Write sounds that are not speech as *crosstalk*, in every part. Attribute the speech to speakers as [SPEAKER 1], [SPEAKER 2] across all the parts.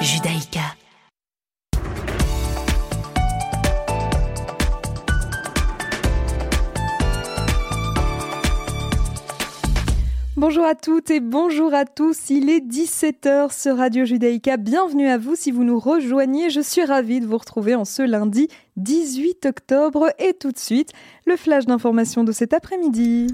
[SPEAKER 1] Judaïka. Bonjour à toutes et bonjour à tous. Il est 17h sur Radio Judaïka. Bienvenue à vous si vous nous rejoignez. Je suis ravie de vous retrouver en ce lundi 18 octobre et tout de suite le flash d'information de cet après-midi.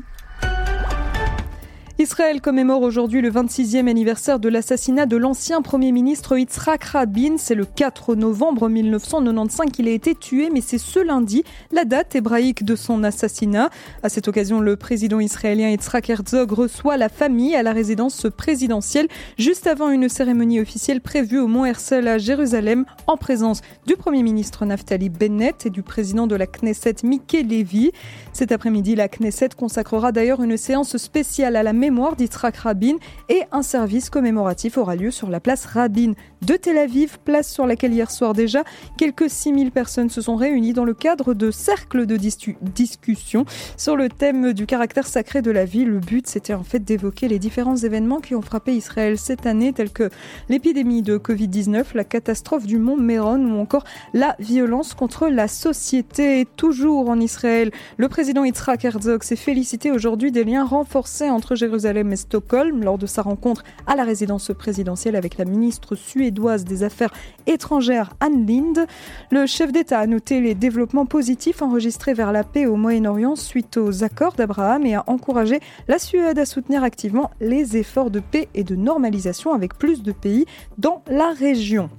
[SPEAKER 1] Israël commémore aujourd'hui le 26e anniversaire de l'assassinat de l'ancien Premier ministre Yitzhak Rabin. C'est le 4 novembre 1995 qu'il a été tué, mais c'est ce lundi la date hébraïque de son assassinat. À cette occasion, le président israélien Yitzhak Herzog reçoit la famille à la résidence présidentielle juste avant une cérémonie officielle prévue au Mont Herzl à Jérusalem en présence du Premier ministre Naftali Bennett et du président de la Knesset Mickey Levy. Cet après-midi, la Knesset consacrera d'ailleurs une séance spéciale à la mémoire d'Yitzhak Rabin et un service commémoratif aura lieu sur la place Rabin de Tel Aviv, place sur laquelle hier soir déjà quelques 6000 personnes se sont réunies dans le cadre de cercles de discussion sur le thème du caractère sacré de la vie. Le but, c'était en fait d'évoquer les différents événements qui ont frappé Israël cette année, tels que l'épidémie de Covid-19, la catastrophe du mont Méron ou encore la violence contre la société. Toujours en Israël, le président Yitzhak Herzog s'est félicité aujourd'hui des liens renforcés entre Jérusalem Jérusalem et Stockholm lors de sa rencontre à la résidence présidentielle avec la ministre suédoise des Affaires étrangères Anne Lind. Le chef d'État a noté les développements positifs enregistrés vers la paix au Moyen-Orient suite aux accords d'Abraham et a encouragé la Suède à soutenir activement les efforts de paix et de normalisation avec plus de pays dans la région.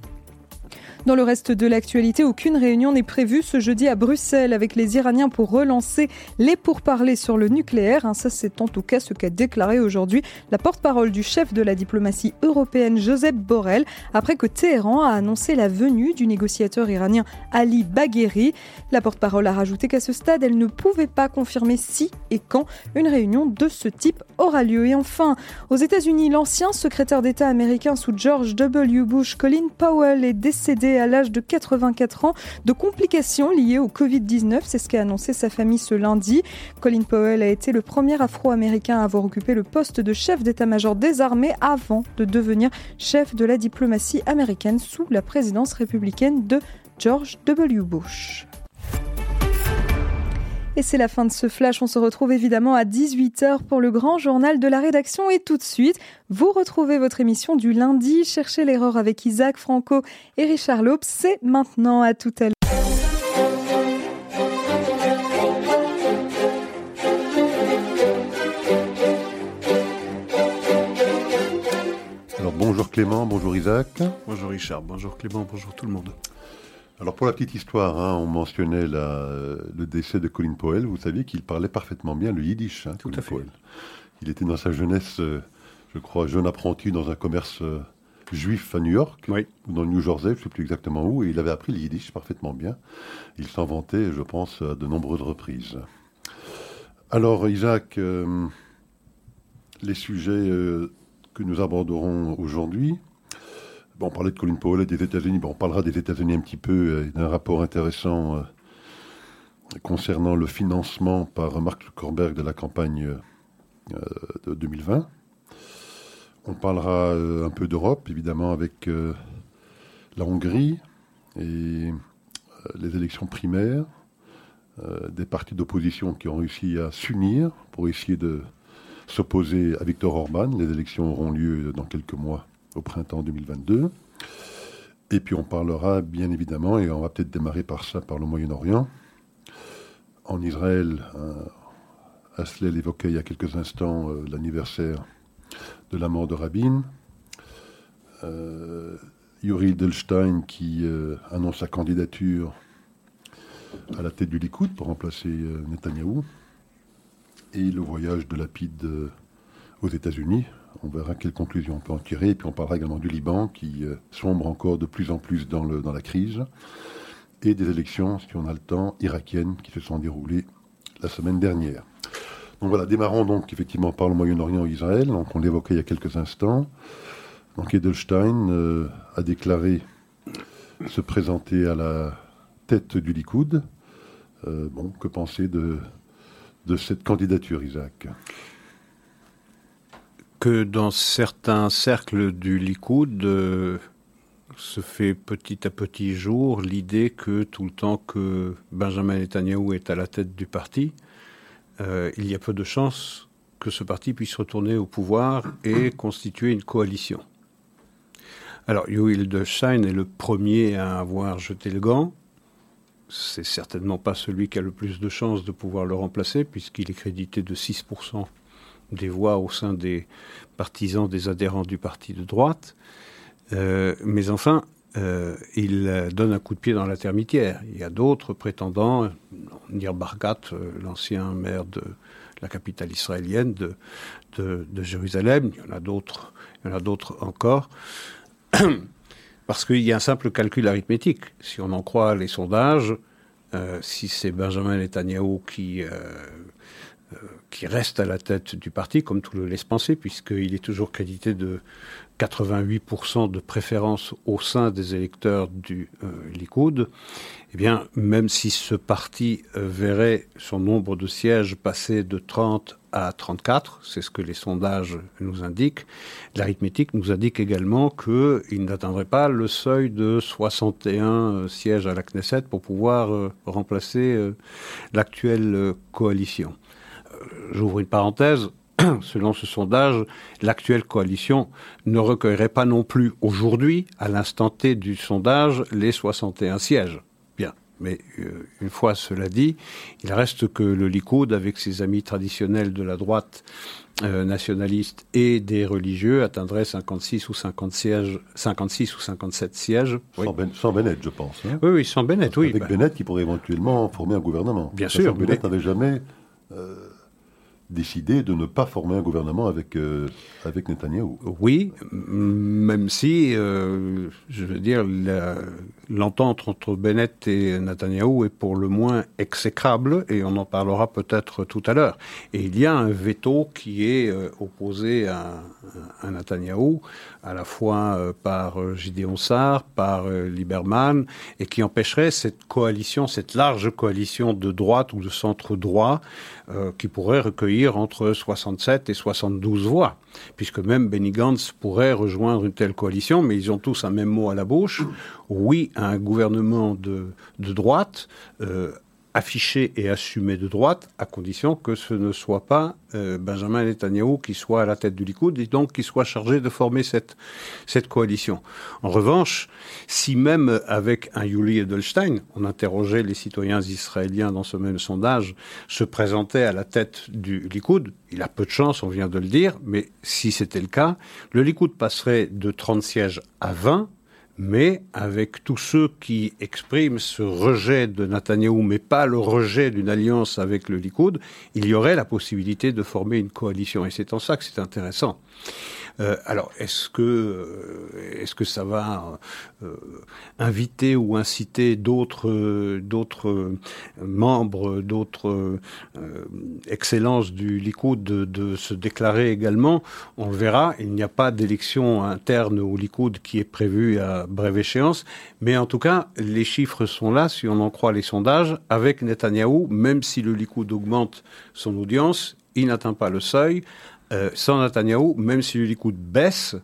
[SPEAKER 1] Dans le reste de l'actualité, aucune réunion n'est prévue ce jeudi à Bruxelles avec les Iraniens pour relancer les pourparlers sur le nucléaire. Hein, ça, c'est en tout cas ce qu'a déclaré aujourd'hui la porte-parole du chef de la diplomatie européenne, Joseph Borrell, après que Téhéran a annoncé la venue du négociateur iranien Ali Bagheri. La porte-parole a rajouté qu'à ce stade, elle ne pouvait pas confirmer si et quand une réunion de ce type aura lieu. Et enfin, aux États-Unis, l'ancien secrétaire d'État américain sous George W. Bush, Colin Powell, est décédé à l'âge de 84 ans de complications liées au Covid-19. C'est ce qu'a annoncé sa famille ce lundi. Colin Powell a été le premier Afro-Américain à avoir occupé le poste de chef d'état-major des armées avant de devenir chef de la diplomatie américaine sous la présidence républicaine de George W. Bush. Et c'est la fin de ce flash. On se retrouve évidemment à 18h pour le grand journal de la rédaction. Et tout de suite, vous retrouvez votre émission du lundi. Cherchez l'erreur avec Isaac Franco et Richard Lopes. C'est maintenant à tout à l'heure.
[SPEAKER 2] Alors bonjour Clément, bonjour Isaac.
[SPEAKER 3] Bonjour Richard, bonjour Clément, bonjour tout le monde.
[SPEAKER 2] Alors pour la petite histoire, hein, on mentionnait le décès de Colin Powell. Vous saviez qu'il parlait parfaitement bien le yiddish. Hein,
[SPEAKER 3] Tout à fait.
[SPEAKER 2] Il était dans sa jeunesse, euh, je crois, jeune apprenti dans un commerce euh, juif à New York, ou dans le New Jersey, je ne sais plus exactement où, et il avait appris le yiddish parfaitement bien. Il s'en vantait, je pense, à de nombreuses reprises. Alors Isaac, euh, les sujets que nous aborderons aujourd'hui, On parlait de Colin Powell et des États-Unis. On parlera des États-Unis un petit peu, euh, d'un rapport intéressant euh, concernant le financement par Mark Zuckerberg de la campagne euh, de 2020. On parlera un peu d'Europe, évidemment, avec la Hongrie et les élections primaires, des partis d'opposition qui ont réussi à s'unir pour essayer de s'opposer à Viktor Orban. Les élections auront lieu dans quelques mois au printemps 2022. Et puis on parlera bien évidemment, et on va peut-être démarrer par ça, par le Moyen-Orient. En Israël, Aslel évoquait il y a quelques instants euh, l'anniversaire de la mort de Rabin. Euh, Yuri Delstein qui euh, annonce sa candidature à la tête du Likoud pour remplacer Netanyahou. Et le voyage de Lapide aux États-Unis, on verra quelles conclusions on peut en tirer. Et puis on parlera également du Liban qui euh, sombre encore de plus en plus dans, la crise. Et des élections, si on a le temps, irakiennes qui se sont déroulées la semaine dernière. Donc voilà, démarrons donc effectivement par le Moyen-Orient et Israël. Donc on l'évoquait il y a quelques instants. Donc Edelstein euh, a déclaré se présenter à la tête du Likoud. Euh, bon, que penser de cette candidature, Isaac?
[SPEAKER 3] Que dans certains cercles du Likoud, euh, se fait petit à petit jour l'idée que tout le temps que Benjamin Netanyahu est à la tête du parti, euh, il y a peu de chances que ce parti puisse retourner au pouvoir et constituer une coalition. Alors, Yoel Edelstein est le premier à avoir jeté le gant. C'est certainement pas celui qui a le plus de chances de pouvoir le remplacer, puisqu'il est crédité de 6% des voix au sein des partisans, des adhérents du parti de droite. Euh, mais enfin, euh, il donne un coup de pied dans la termitière. Il y a d'autres prétendants, Nir Bargat, euh, l'ancien maire de la capitale israélienne de, de, Jérusalem, il y en a d'autres, il y en a d'autres encore, *coughs* parce qu'il y a un simple calcul arithmétique. Si on en croit les sondages, si c'est Benjamin Netanyahu qui qui reste à la tête du parti, comme tout le laisse penser, puisqu'il est toujours crédité de 88% de préférence au sein des électeurs du euh, Likoud, eh bien, même si ce parti euh, verrait son nombre de sièges passer de 30 à 34, c'est ce que les sondages nous indiquent, l'arithmétique nous indique également qu'il n'atteindrait pas le seuil de 61 euh, sièges à la Knesset pour pouvoir remplacer l'actuelle coalition. J'ouvre une parenthèse, *clears throat* selon ce sondage, l'actuelle coalition ne recueillerait pas non plus aujourd'hui, à l'instant T du sondage, les 61 sièges. Bien. Mais euh, une fois cela dit, il reste que le Likoud, avec ses amis traditionnels de la droite euh, nationaliste et des religieux, atteindrait 56 ou 50 sièges, 56 ou 57 sièges.
[SPEAKER 2] Ben, sans, Bennett, je pense.
[SPEAKER 3] Hein. Oui, oui, sans Bennett, oui.
[SPEAKER 2] Avec
[SPEAKER 3] bah.
[SPEAKER 2] Bennett qui pourrait éventuellement former un gouvernement.
[SPEAKER 3] Bien sûr.
[SPEAKER 2] Bennett n'avait jamais euh, décidé de ne pas former un gouvernement avec, euh, avec Netanyahou.
[SPEAKER 3] Oui, même si, euh, je veux dire, l'entente entre Bennett et Netanyahou est pour le moins exécrable, et on en parlera peut-être tout à l'heure. Et il y a un veto qui est euh, opposé à, à à la fois par Gideon Sarr, par Lieberman, et qui empêcherait cette coalition, cette large coalition de droite ou de centre-droit, qui pourrait recueillir entre 67 et 72 voix, puisque même Benny Gantz pourrait rejoindre une telle coalition, mais ils ont tous un même mot à la bouche. Oui un gouvernement de, droite, euh, affiché et assumé de droite, à condition que ce ne soit pas euh, Benjamin Netanyahu qui soit à la tête du Likoud et donc qui soit chargé de former cette, cette coalition. En revanche, si même avec un Yuli Edelstein, on interrogeait les citoyens israéliens dans ce même sondage, se présentait à la tête du Likoud, il a peu de chance, on vient de le dire, mais si c'était le cas, le Likoud passerait de 30 sièges à 20, mais avec tous ceux qui expriment ce rejet de Netanyahou, mais pas le rejet d'une alliance avec le Likoud, il y aurait la possibilité de former une coalition. Et c'est en ça que c'est intéressant. Euh, alors, est-ce que, euh, est-ce que ça va euh, inviter ou inciter d'autres, d'autres membres, d'autres excellences du Likoud de, de, se déclarer également? On le verra. Il n'y a pas d'élection interne au Likoud qui est prévue à brève échéance, mais en tout cas, les chiffres sont là, si on en croit les sondages, avec Netanyahou, même si le Likoud augmente son audience, il n'atteint pas le seuil. Euh, sans Netanyahou, même si le Likoud baisse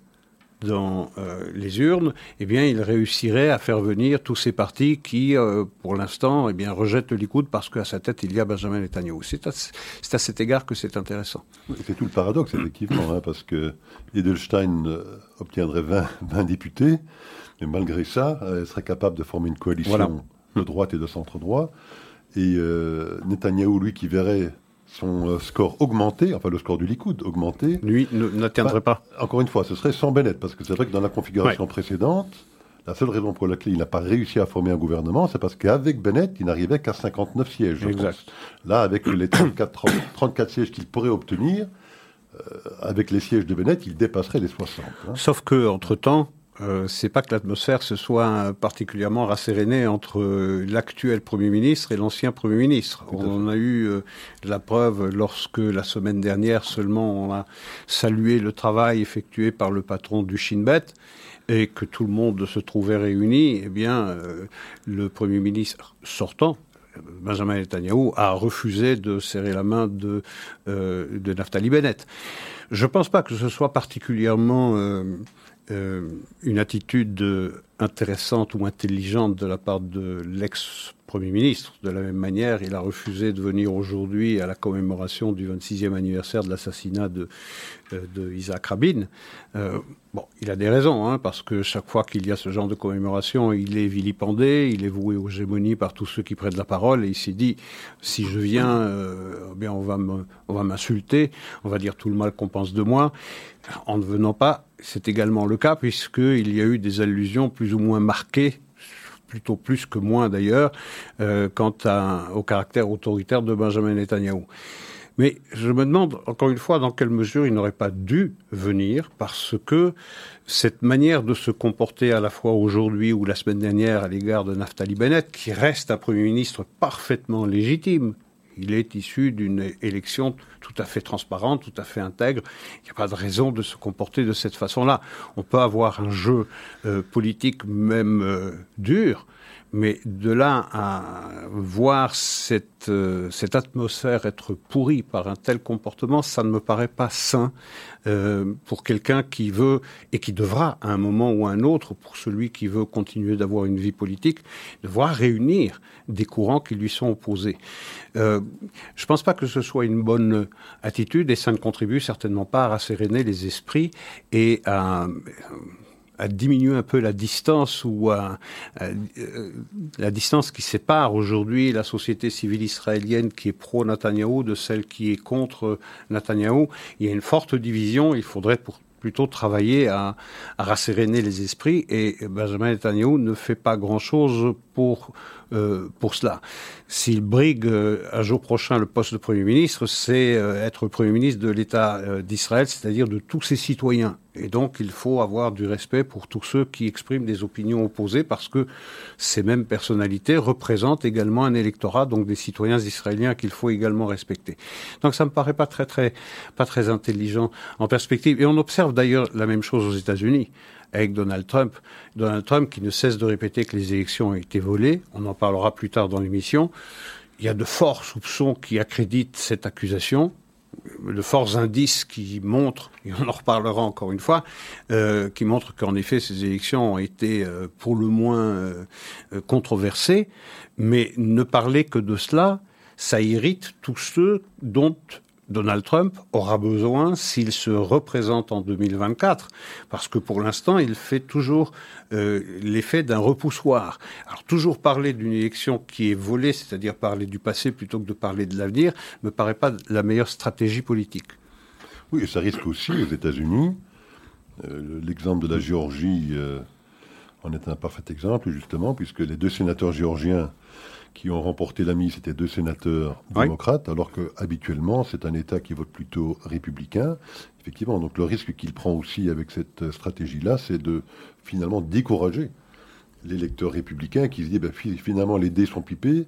[SPEAKER 3] dans euh, les urnes, eh bien, il réussirait à faire venir tous ces partis qui, euh, pour l'instant, eh bien, rejettent le Likoud parce qu'à sa tête, il y a Benjamin Netanyahu. C'est à, cet égard que c'est intéressant.
[SPEAKER 2] C'est tout le paradoxe, effectivement, hein, parce que Edelstein obtiendrait 20, députés, mais malgré ça, elle serait capable de former une coalition de droite et de centre-droit. Et Netanyahou, lui, qui verrait son euh, score augmenté, enfin le score du Likoud augmenté.
[SPEAKER 3] Lui n'atteindrait pas.
[SPEAKER 2] Encore une fois, ce serait sans Bennett, parce que c'est vrai que dans la configuration précédente, la seule raison pour laquelle il n'a pas réussi à former un gouvernement, c'est parce qu'avec Bennett, il n'arrivait qu'à 59 sièges.
[SPEAKER 3] Exact.
[SPEAKER 2] Là, avec les 34, 34 sièges qu'il pourrait obtenir, euh, avec les sièges de Bennett, il dépasserait les 60.
[SPEAKER 3] Hein. Sauf que, entre-temps, euh, c'est pas que l'atmosphère se soit particulièrement rassérénée entre euh, l'actuel Premier ministre et l'ancien Premier ministre. On a eu euh, la preuve lorsque la semaine dernière seulement on a salué le travail effectué par le patron du Shin Bet et que tout le monde se trouvait réuni. Eh bien, le Premier ministre sortant, Benjamin Netanyahu a refusé de serrer la main de, de Naftali Bennett. Je ne pense pas que ce soit particulièrement une attitude intéressante ou intelligente de la part de l'ex Premier ministre. De la même manière, il a refusé de venir aujourd'hui à la commémoration du 26e anniversaire de l'assassinat de, euh, Isaac Rabin. Euh, bon, il a des raisons, hein, parce que chaque fois qu'il y a ce genre de commémoration, il est vilipendé, il est voué aux gémonies par tous ceux qui prennent la parole, et il s'est dit, si je viens, euh, eh bien on va m'insulter, on va dire tout le mal qu'on pense de moi. En ne venant pas, c'est également le cas, puisqu'il y a eu des allusions plus ou moins marquées plutôt plus que moins d'ailleurs, euh, quant au caractère autoritaire de Benjamin Netanyahu. Mais je me demande encore une fois dans quelle mesure il n'aurait pas dû venir, parce que cette manière de se comporter à la fois aujourd'hui ou la semaine dernière à l'égard de Naftali Bennett, qui reste un Premier ministre parfaitement légitime, il est issu d'une élection tout à fait transparente, tout à fait intègre. Il n'y a pas de raison de se comporter de cette façon-là. On peut avoir un jeu euh, politique même euh, dur, mais de là à voir cette, euh, cette atmosphère être pourrie par un tel comportement, ça ne me paraît pas sain euh, pour quelqu'un qui veut, et qui devra à un moment ou à un autre, pour celui qui veut continuer d'avoir une vie politique, devoir réunir des courants qui lui sont opposés. Euh, je ne pense pas que ce soit une bonne attitude et ça ne contribue certainement pas à rasséréner les esprits et à à diminuer un peu la distance ou euh, la distance qui sépare aujourd'hui la société civile israélienne qui est pro-Netanyahou de celle qui est contre Netanyahou. Il y a une forte division. Il faudrait plutôt travailler à, à rasséréner les esprits et Benjamin Netanyahu ne fait pas grand-chose pour euh, pour cela. S'il brigue euh, un jour prochain le poste de Premier ministre, c'est euh, être Premier ministre de l'État d'Israël, c'est-à-dire de tous ses citoyens. Et donc, il faut avoir du respect pour tous ceux qui expriment des opinions opposées, parce que ces mêmes personnalités représentent également un électorat, donc des citoyens israéliens qu'il faut également respecter. Donc, ça me paraît pas très, très, pas très intelligent en perspective. Et on observe d'ailleurs la même chose aux États-Unis avec Donald Trump. Donald Trump qui ne cesse de répéter que les élections ont été volées. On en parlera plus tard dans l'émission. Il y a de forts soupçons qui accréditent cette accusation de forts indices qui montrent, et on en reparlera encore une fois, euh, qui montrent qu'en effet ces élections ont été euh, pour le moins euh, controversées, mais ne parler que de cela, ça irrite tous ceux dont Donald Trump aura besoin s'il se représente en 2024, parce que pour l'instant, il fait toujours euh, l'effet d'un repoussoir. Alors toujours parler d'une élection qui est volée, c'est-à-dire parler du passé plutôt que de parler de l'avenir, me paraît pas la meilleure stratégie politique.
[SPEAKER 2] Oui, et ça risque aussi aux États-Unis. Euh, l'exemple de la Géorgie euh, en est un parfait exemple, justement, puisque les deux sénateurs géorgiens qui ont remporté la mise, c'était deux sénateurs démocrates, alors que habituellement c'est un État qui vote plutôt républicain. Effectivement, donc le risque qu'il prend aussi avec cette stratégie-là, c'est de finalement décourager l'électeur républicain qui se dit ben, finalement les dés sont pipés,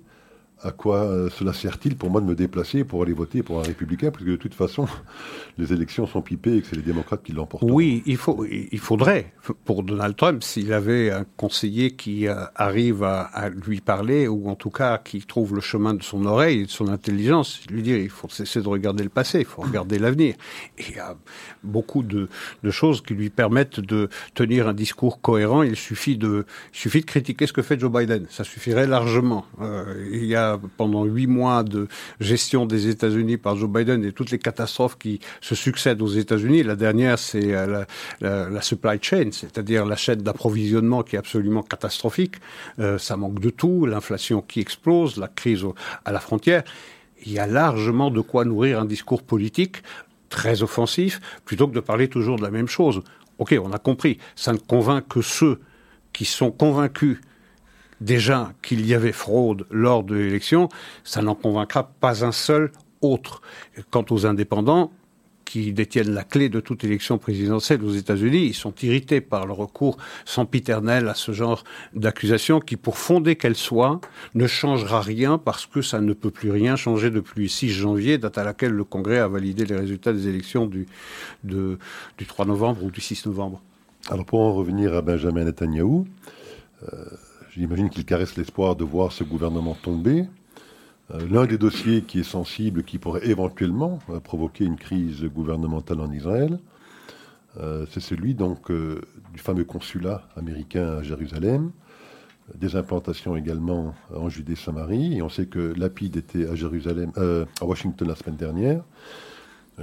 [SPEAKER 2] à quoi euh, cela sert-il pour moi de me déplacer pour aller voter pour un républicain? Parce que de toute façon, *laughs* les élections sont pipées et que c'est les démocrates qui l'emportent.
[SPEAKER 3] Oui, il, faut, il faudrait, pour Donald Trump, s'il avait un conseiller qui euh, arrive à, lui parler, ou en tout cas qui trouve le chemin de son oreille et de son intelligence, lui dire il faut cesser de regarder le passé, il faut regarder *coughs* l'avenir. Et il y a beaucoup de, de, choses qui lui permettent de tenir un discours cohérent. Il suffit de, il suffit de critiquer ce que fait Joe Biden. Ça suffirait largement. Euh, il y a pendant huit mois de gestion des États-Unis par Joe Biden et toutes les catastrophes qui se succèdent aux États-Unis. La dernière, c'est euh, la, supply chain, c'est-à-dire la chaîne d'approvisionnement qui est absolument catastrophique. Euh, ça manque de tout, l'inflation qui explose, la crise à la frontière. Il y a largement de quoi nourrir un discours politique très offensif, plutôt que de parler toujours de la même chose. Ok, on a compris, ça ne convainc que ceux qui sont convaincus déjà qu'il y avait fraude lors de l'élection, ça n'en convaincra pas un seul autre. Quant aux indépendants, qui détiennent la clé de toute élection présidentielle aux États-Unis, ils sont irrités par le recours sempiternel à ce genre d'accusation qui, pour fonder qu'elle soit, ne changera rien parce que ça ne peut plus rien changer depuis 6 janvier, date à laquelle le Congrès a validé les résultats des élections du, du 3 novembre ou du 6 novembre.
[SPEAKER 2] Alors pour en revenir à Benjamin Netanyahu, euh, J'imagine qu'il caresse l'espoir de voir ce gouvernement tomber. Euh, l'un des dossiers qui est sensible, qui pourrait éventuellement euh, provoquer une crise gouvernementale en Israël, c'est celui donc du fameux consulat américain à Jérusalem, des implantations également en Judée-Samarie. Et on sait que Lapide était à Jérusalem, à Washington la semaine dernière,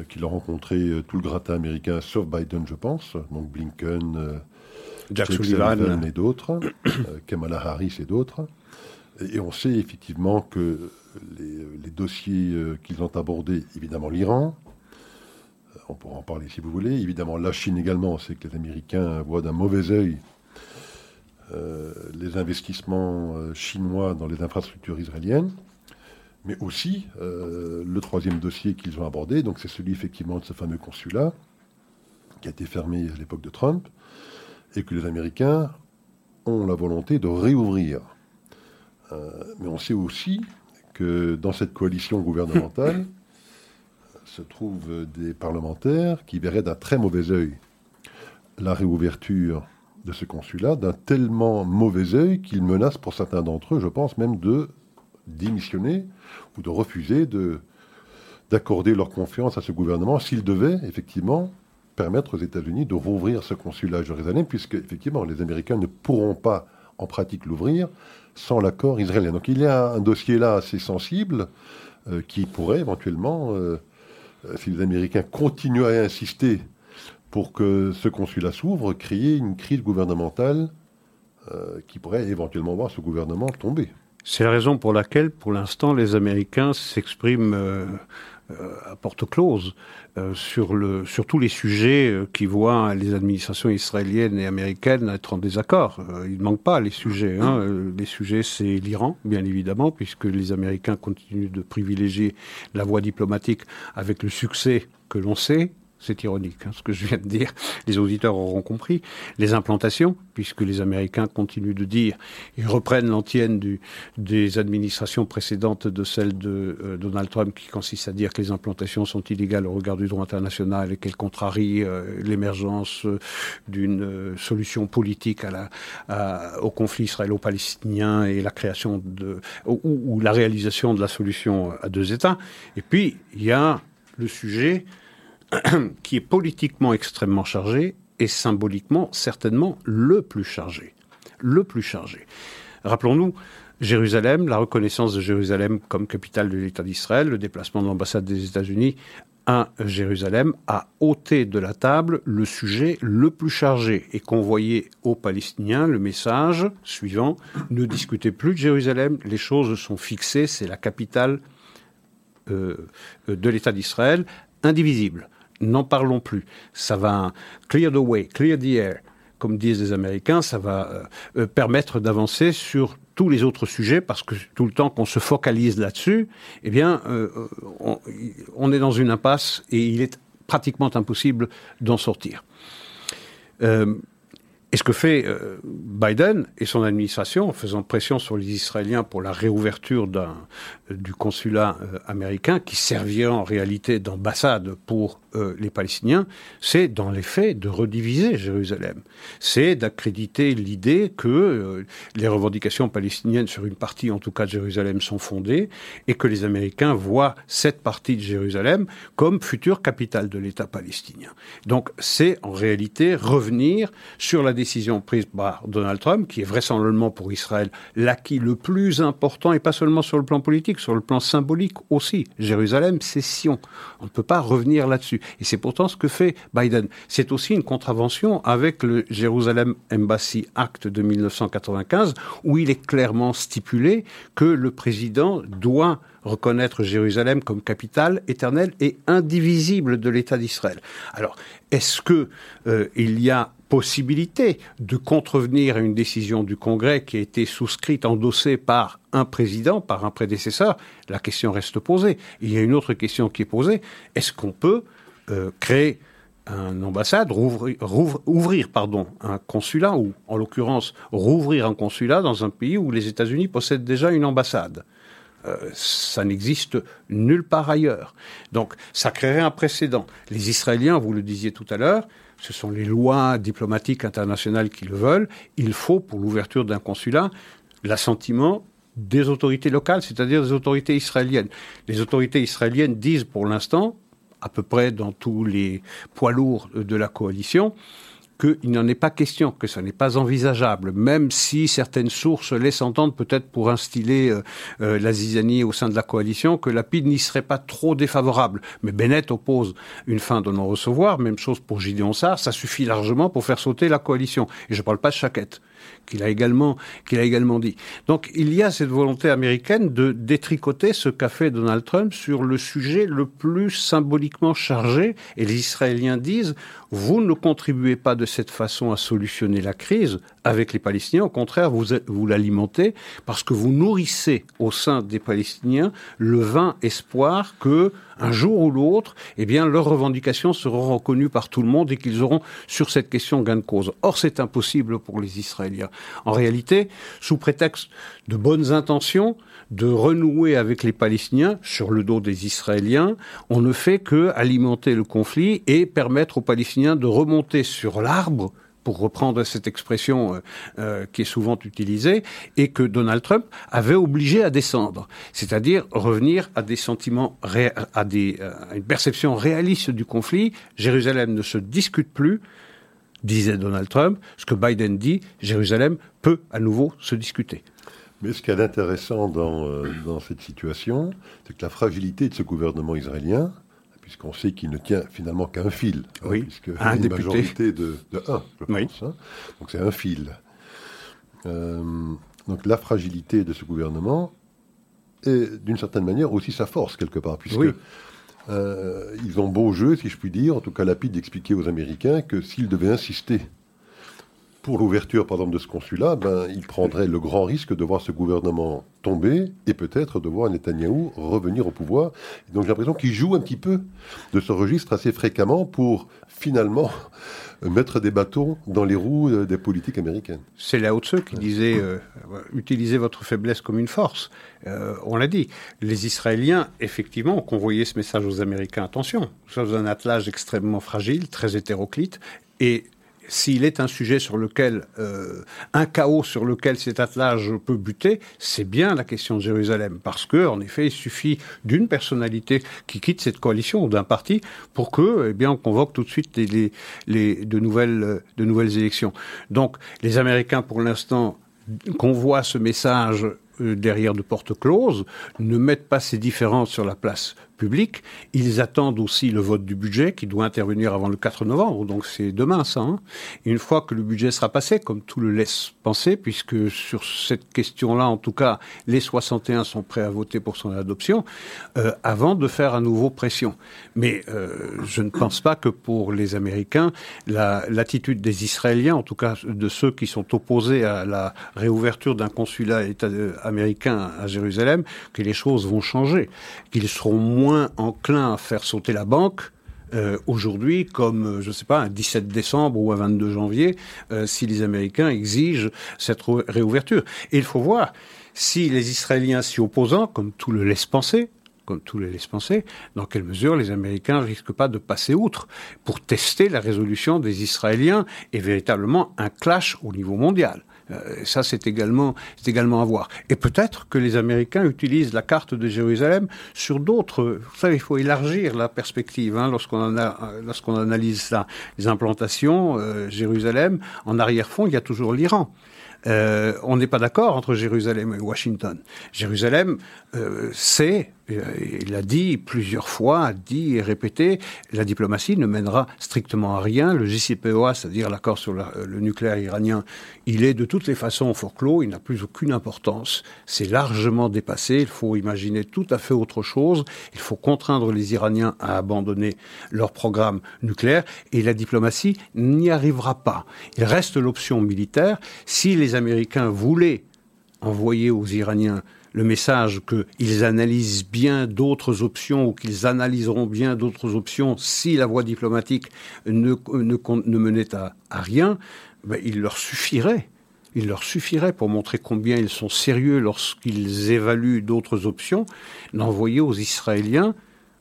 [SPEAKER 2] qu'il a rencontré tout le gratin américain, sauf Biden, je pense, donc Blinken,
[SPEAKER 3] Jack Sullivan
[SPEAKER 2] et d'autres, Kamala Harris et d'autres. Et on sait effectivement que les, dossiers euh, qu'ils ont abordés, évidemment l'Iran, euh, on pourra en parler si vous voulez, évidemment la Chine également, c'est que les Américains voient d'un mauvais œil euh, les investissements chinois dans les infrastructures israéliennes, mais aussi le troisième dossier qu'ils ont abordé, donc c'est celui effectivement de ce fameux consulat qui a été fermé à l'époque de Trump, et que les Américains ont la volonté de réouvrir. mais on sait aussi que dans cette coalition gouvernementale *laughs* se trouvent des parlementaires qui verraient d'un très mauvais œil la réouverture de ce consulat, d'un tellement mauvais œil qu'ils menacent pour certains d'entre eux, je pense même, de démissionner ou de refuser de, d'accorder leur confiance à ce gouvernement s'il devait effectivement permettre aux États-Unis de rouvrir ce consulat à Jérusalem, puisque effectivement les Américains ne pourront pas en pratique l'ouvrir sans l'accord israélien. Donc il y a un dossier là assez sensible euh, qui pourrait éventuellement, euh, euh, si les Américains continuent à insister pour que ce consulat s'ouvre, créer une crise gouvernementale qui pourrait éventuellement voir ce gouvernement tomber.
[SPEAKER 3] C'est la raison pour laquelle, pour l'instant, les Américains s'expriment à porte close. Euh, sur, tous les sujets euh, qui voient les administrations israéliennes et américaines être en désaccord. Euh, il ne manque pas les sujets. Hein. Les sujets, c'est l'Iran, bien évidemment, puisque les Américains continuent de privilégier la voie diplomatique avec le succès que l'on sait c'est ironique hein, ce que je viens de dire, les auditeurs auront compris, les implantations, puisque les Américains continuent de dire, ils reprennent l'antienne des administrations précédentes de celle de euh, Donald Trump, qui consiste à dire que les implantations sont illégales au regard du droit international et qu'elles contrarient euh, l'émergence euh, d'une solution politique au conflit israélo-palestinien et la création ou la réalisation de la solution à deux États. Et puis, il y a le sujet *clears throat* qui est politiquement extrêmement chargé et symboliquement certainement le plus chargé. Le plus chargé. Rappelons-nous, Jérusalem, la reconnaissance de Jérusalem comme capitale de l'État d'Israël, le déplacement de l'ambassade des États-Unis à Jérusalem a ôté de la table le sujet le plus chargé et convoyé aux Palestiniens le message suivant ne discutez plus de Jérusalem, les choses sont fixées, c'est la capitale euh, de l'État d'Israël, indivisible n'en parlons plus. Ça va clear the way, clear the air, comme disent les Américains, ça va euh, euh, permettre d'avancer sur tous les autres sujets, parce que tout le temps qu'on se focalise là-dessus, eh bien, euh, on, est dans une impasse et il est pratiquement impossible d'en sortir. Et ce que fait Biden et son administration, en faisant pression sur les Israéliens pour la réouverture du consulat américain, qui servirait en réalité d'ambassade pour euh, les Palestiniens, c'est dans les faits de rediviser Jérusalem. C'est d'accréditer l'idée que les revendications palestiniennes sur une partie, en tout cas de Jérusalem, sont fondées, et que les Américains voient cette partie de Jérusalem comme future capitale de l'État palestinien. Donc c'est en réalité revenir sur la décision prise par Donald Trump, qui est vraisemblablement pour Israël l'acquis le plus important, et pas seulement sur le plan politique, sur le plan symbolique aussi. Jérusalem, c'est Sion. On ne peut pas revenir là-dessus. Et c'est pourtant ce que fait Biden. C'est aussi une contravention avec le Jérusalem Embassy Act de 1995, où il est clairement stipulé que le président doit reconnaître Jérusalem comme capitale éternelle et indivisible de l'État d'Israël. Alors, est-ce que euh, il y a possibilité de contrevenir à une décision du Congrès qui a été souscrite, endossée par un président, par un prédécesseur? La question reste posée. Il y a une autre question qui est posée. Est-ce qu'on peut euh, créer un ambassade, rouvrir, ouvrir pardon, un consulat, ou en l'occurrence rouvrir un consulat dans un pays où les États-Unis possèdent déjà une ambassade euh, ça n'existe nulle part ailleurs. Donc ça créerait un précédent. Les Israéliens, vous le disiez tout à l'heure, ce sont les lois diplomatiques internationales qui le veulent. Il faut, pour l'ouverture d'un consulat, l'assentiment des autorités locales, c'est-à-dire des autorités israéliennes. Les autorités israéliennes disent pour l'instant, à peu près dans tous les poids lourds de la coalition qu'il n'en est pas question, que ce n'est pas envisageable, même si certaines sources laissent entendre, peut-être pour instiller euh, euh, la zizanie au sein de la coalition, que la PID n'y serait pas trop défavorable. Mais Bennett oppose une fin de non-recevoir, même chose pour Gideon Sarr, ça suffit largement pour faire sauter la coalition. Et je ne parle pas de Chaquette qu'il a également qu'il a également dit. Donc il y a cette volonté américaine de détricoter ce qu'a fait Donald Trump sur le sujet le plus symboliquement chargé et les Israéliens disent vous ne contribuez pas de cette façon à solutionner la crise avec les Palestiniens, au contraire vous vous l'alimentez parce que vous nourrissez au sein des Palestiniens le vain espoir que un jour ou l'autre, eh bien, leurs revendications seront reconnues par tout le monde et qu'ils auront sur cette question gain de cause. Or, c'est impossible pour les Israéliens. En réalité, sous prétexte de bonnes intentions, de renouer avec les Palestiniens sur le dos des Israéliens, on ne fait que alimenter le conflit et permettre aux Palestiniens de remonter sur l'arbre pour reprendre cette expression euh, euh, qui est souvent utilisée, et que Donald Trump avait obligé à descendre, c'est-à-dire revenir à des sentiments, à, des, euh, à une perception réaliste du conflit. Jérusalem ne se discute plus, disait Donald Trump. Ce que Biden dit, Jérusalem peut à nouveau se discuter.
[SPEAKER 2] Mais ce qui est intéressant dans, dans cette situation, c'est que la fragilité de ce gouvernement israélien, puisqu'on sait qu'il ne tient finalement qu'un fil.
[SPEAKER 3] Hein, oui,
[SPEAKER 2] puisque a une majorité de, de 1, je pense. Hein. donc c'est un fil. Euh, donc la fragilité de ce gouvernement est d'une certaine manière aussi sa force quelque part, puisque euh, ils ont beau jeu, si je puis dire, en tout cas Lapide d'expliquer aux Américains que s'ils devaient insister pour l'ouverture, par exemple, de ce consulat, ben, il prendrait le grand risque de voir ce gouvernement tomber et peut-être de voir Netanyahou revenir au pouvoir. donc j'ai l'impression qu'il joue un petit peu de ce registre assez fréquemment pour finalement *laughs* mettre des bâtons dans les roues euh, des politiques américaines.
[SPEAKER 3] C'est Lao Tzu qui disait euh, utilisez votre faiblesse comme une force. Euh, on l'a dit. Les Israéliens, effectivement, ont convoyé ce message aux Américains. Attention, nous sommes un attelage extrêmement fragile, très hétéroclite, et s'il est un sujet sur lequel, euh, un chaos sur lequel cet attelage peut buter, c'est bien la question de Jérusalem. Parce que, en effet, il suffit d'une personnalité qui quitte cette coalition ou d'un parti pour que, eh bien, on convoque tout de suite de, nouvelles, de nouvelles élections. Donc, les Américains, pour l'instant, convoient ce message euh, derrière de portes closes, ne mettent pas ces différences sur la place public. Ils attendent aussi le vote du budget qui doit intervenir avant le 4 novembre, donc c'est demain ça. Hein. Une fois que le budget sera passé, comme tout le laisse penser, puisque sur cette question-là, en tout cas, les 61 sont prêts à voter pour son adoption, euh, avant de faire à nouveau pression. Mais euh, je ne pense pas que pour les Américains, l'attitude des Israéliens, en tout cas de ceux qui sont opposés à la réouverture d'un consulat euh, américain à Jérusalem, que les choses vont changer, qu'ils seront moins moins enclin à faire sauter la banque euh, aujourd'hui comme, euh, je ne sais pas, un 17 décembre ou un 22 janvier, euh, si les Américains exigent cette réouverture. Il faut voir si les Israéliens s'y opposant, comme tout le laisse penser, comme tout le laisse penser, dans quelle mesure les Américains risquent pas de passer outre pour tester la résolution des Israéliens et véritablement un clash au niveau mondial. Euh, ça, c'est également, c'est également à voir. Et peut-être que les Américains utilisent la carte de Jérusalem sur d'autres. Vous savez, il faut élargir la perspective hein, lorsqu'on a, lorsqu'on analyse ça. Les implantations, euh, Jérusalem, en arrière-fond, il y a toujours l'Iran. Euh, on n'est pas d'accord entre Jérusalem et Washington. Jérusalem, c'est euh, il a dit plusieurs fois, a dit et répété, la diplomatie ne mènera strictement à rien. Le JCPOA, c'est-à-dire l'accord sur le nucléaire iranien, il est de toutes les façons forclos, il n'a plus aucune importance. C'est largement dépassé. Il faut imaginer tout à fait autre chose. Il faut contraindre les Iraniens à abandonner leur programme nucléaire et la diplomatie n'y arrivera pas. Il reste l'option militaire. Si les Américains voulaient envoyer aux Iraniens le message qu'ils analysent bien d'autres options ou qu'ils analyseront bien d'autres options si la voie diplomatique ne, menait à, rien, ben, il leur suffirait. Il leur suffirait pour montrer combien ils sont sérieux lorsqu'ils évaluent d'autres options, d'envoyer aux Israéliens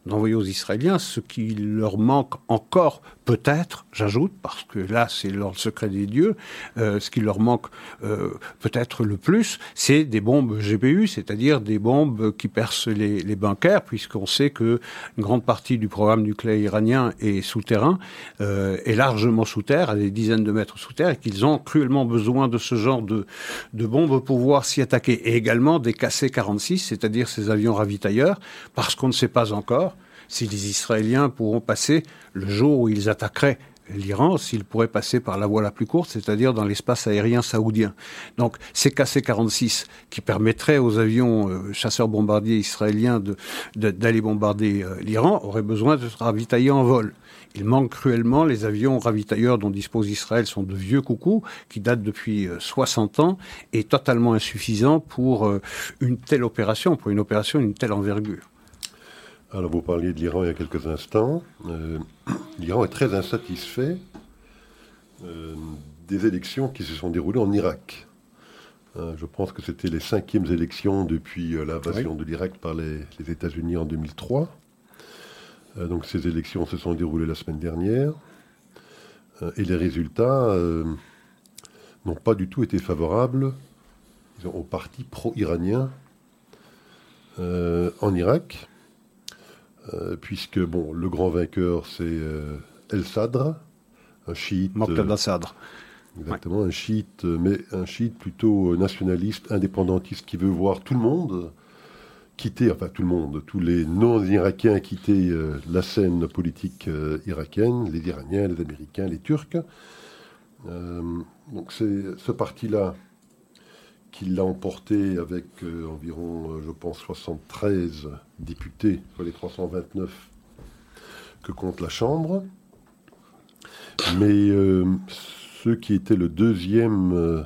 [SPEAKER 3] d'envoyer aux Israéliens ce qui leur manque encore peut-être, j'ajoute, parce que là c'est leur secret des dieux, euh, ce qui leur manque euh, peut-être le plus, c'est des bombes GPU, c'est-à-dire des bombes qui percent les, bunkers, puisqu'on sait que une grande partie du programme nucléaire iranien est souterrain, euh, est largement sous terre, à des dizaines de mètres sous terre, et qu'ils ont cruellement besoin de ce genre de, de bombes pour pouvoir s'y attaquer. Et également des KC-46, c'est-à-dire ces avions ravitailleurs, parce qu'on ne sait pas encore si les Israéliens pourront passer le jour où ils attaqueraient l'Iran, s'ils pourraient passer par la voie la plus courte, c'est-à-dire dans l'espace aérien saoudien. Donc ces KC-46 qui permettraient aux avions euh, chasseurs-bombardiers israéliens d'aller bombarder euh, l'Iran auraient besoin de se ravitailler en vol. Il manque cruellement les avions ravitailleurs dont dispose Israël sont de vieux coucous qui datent depuis 60 euh, ans et totalement insuffisants pour une telle opération, pour une opération d'une telle envergure.
[SPEAKER 2] Alors vous parliez de l'Iran il y a quelques instants. Euh, *clears throat* L'Iran est très insatisfait euh, des élections qui se sont déroulées en Irak. Euh, je pense que c'était les cinquièmes élections depuis l'invasion de l'Irak par les, les États-Unis en 2003. donc ces élections se sont déroulées la semaine dernière. et les résultats n'ont pas du tout été favorables au parti pro-iranien en Irak. Euh, puisque bon, le grand vainqueur c'est euh, El Sadr, un chiite.
[SPEAKER 3] Moqtada euh, Sadr.
[SPEAKER 2] Exactement, un chiite, mais un chiite plutôt nationaliste, indépendantiste, qui veut voir tout le monde quitter, enfin tout le monde, tous les non-irakiens quitter la scène politique irakienne, les Iraniens, les Américains, les Turcs. donc c'est ce parti-là qui l'a emporté avec euh, environ, euh, je pense, 73 députés sur les 329 que compte la Chambre. Mais euh, ce qui était le deuxième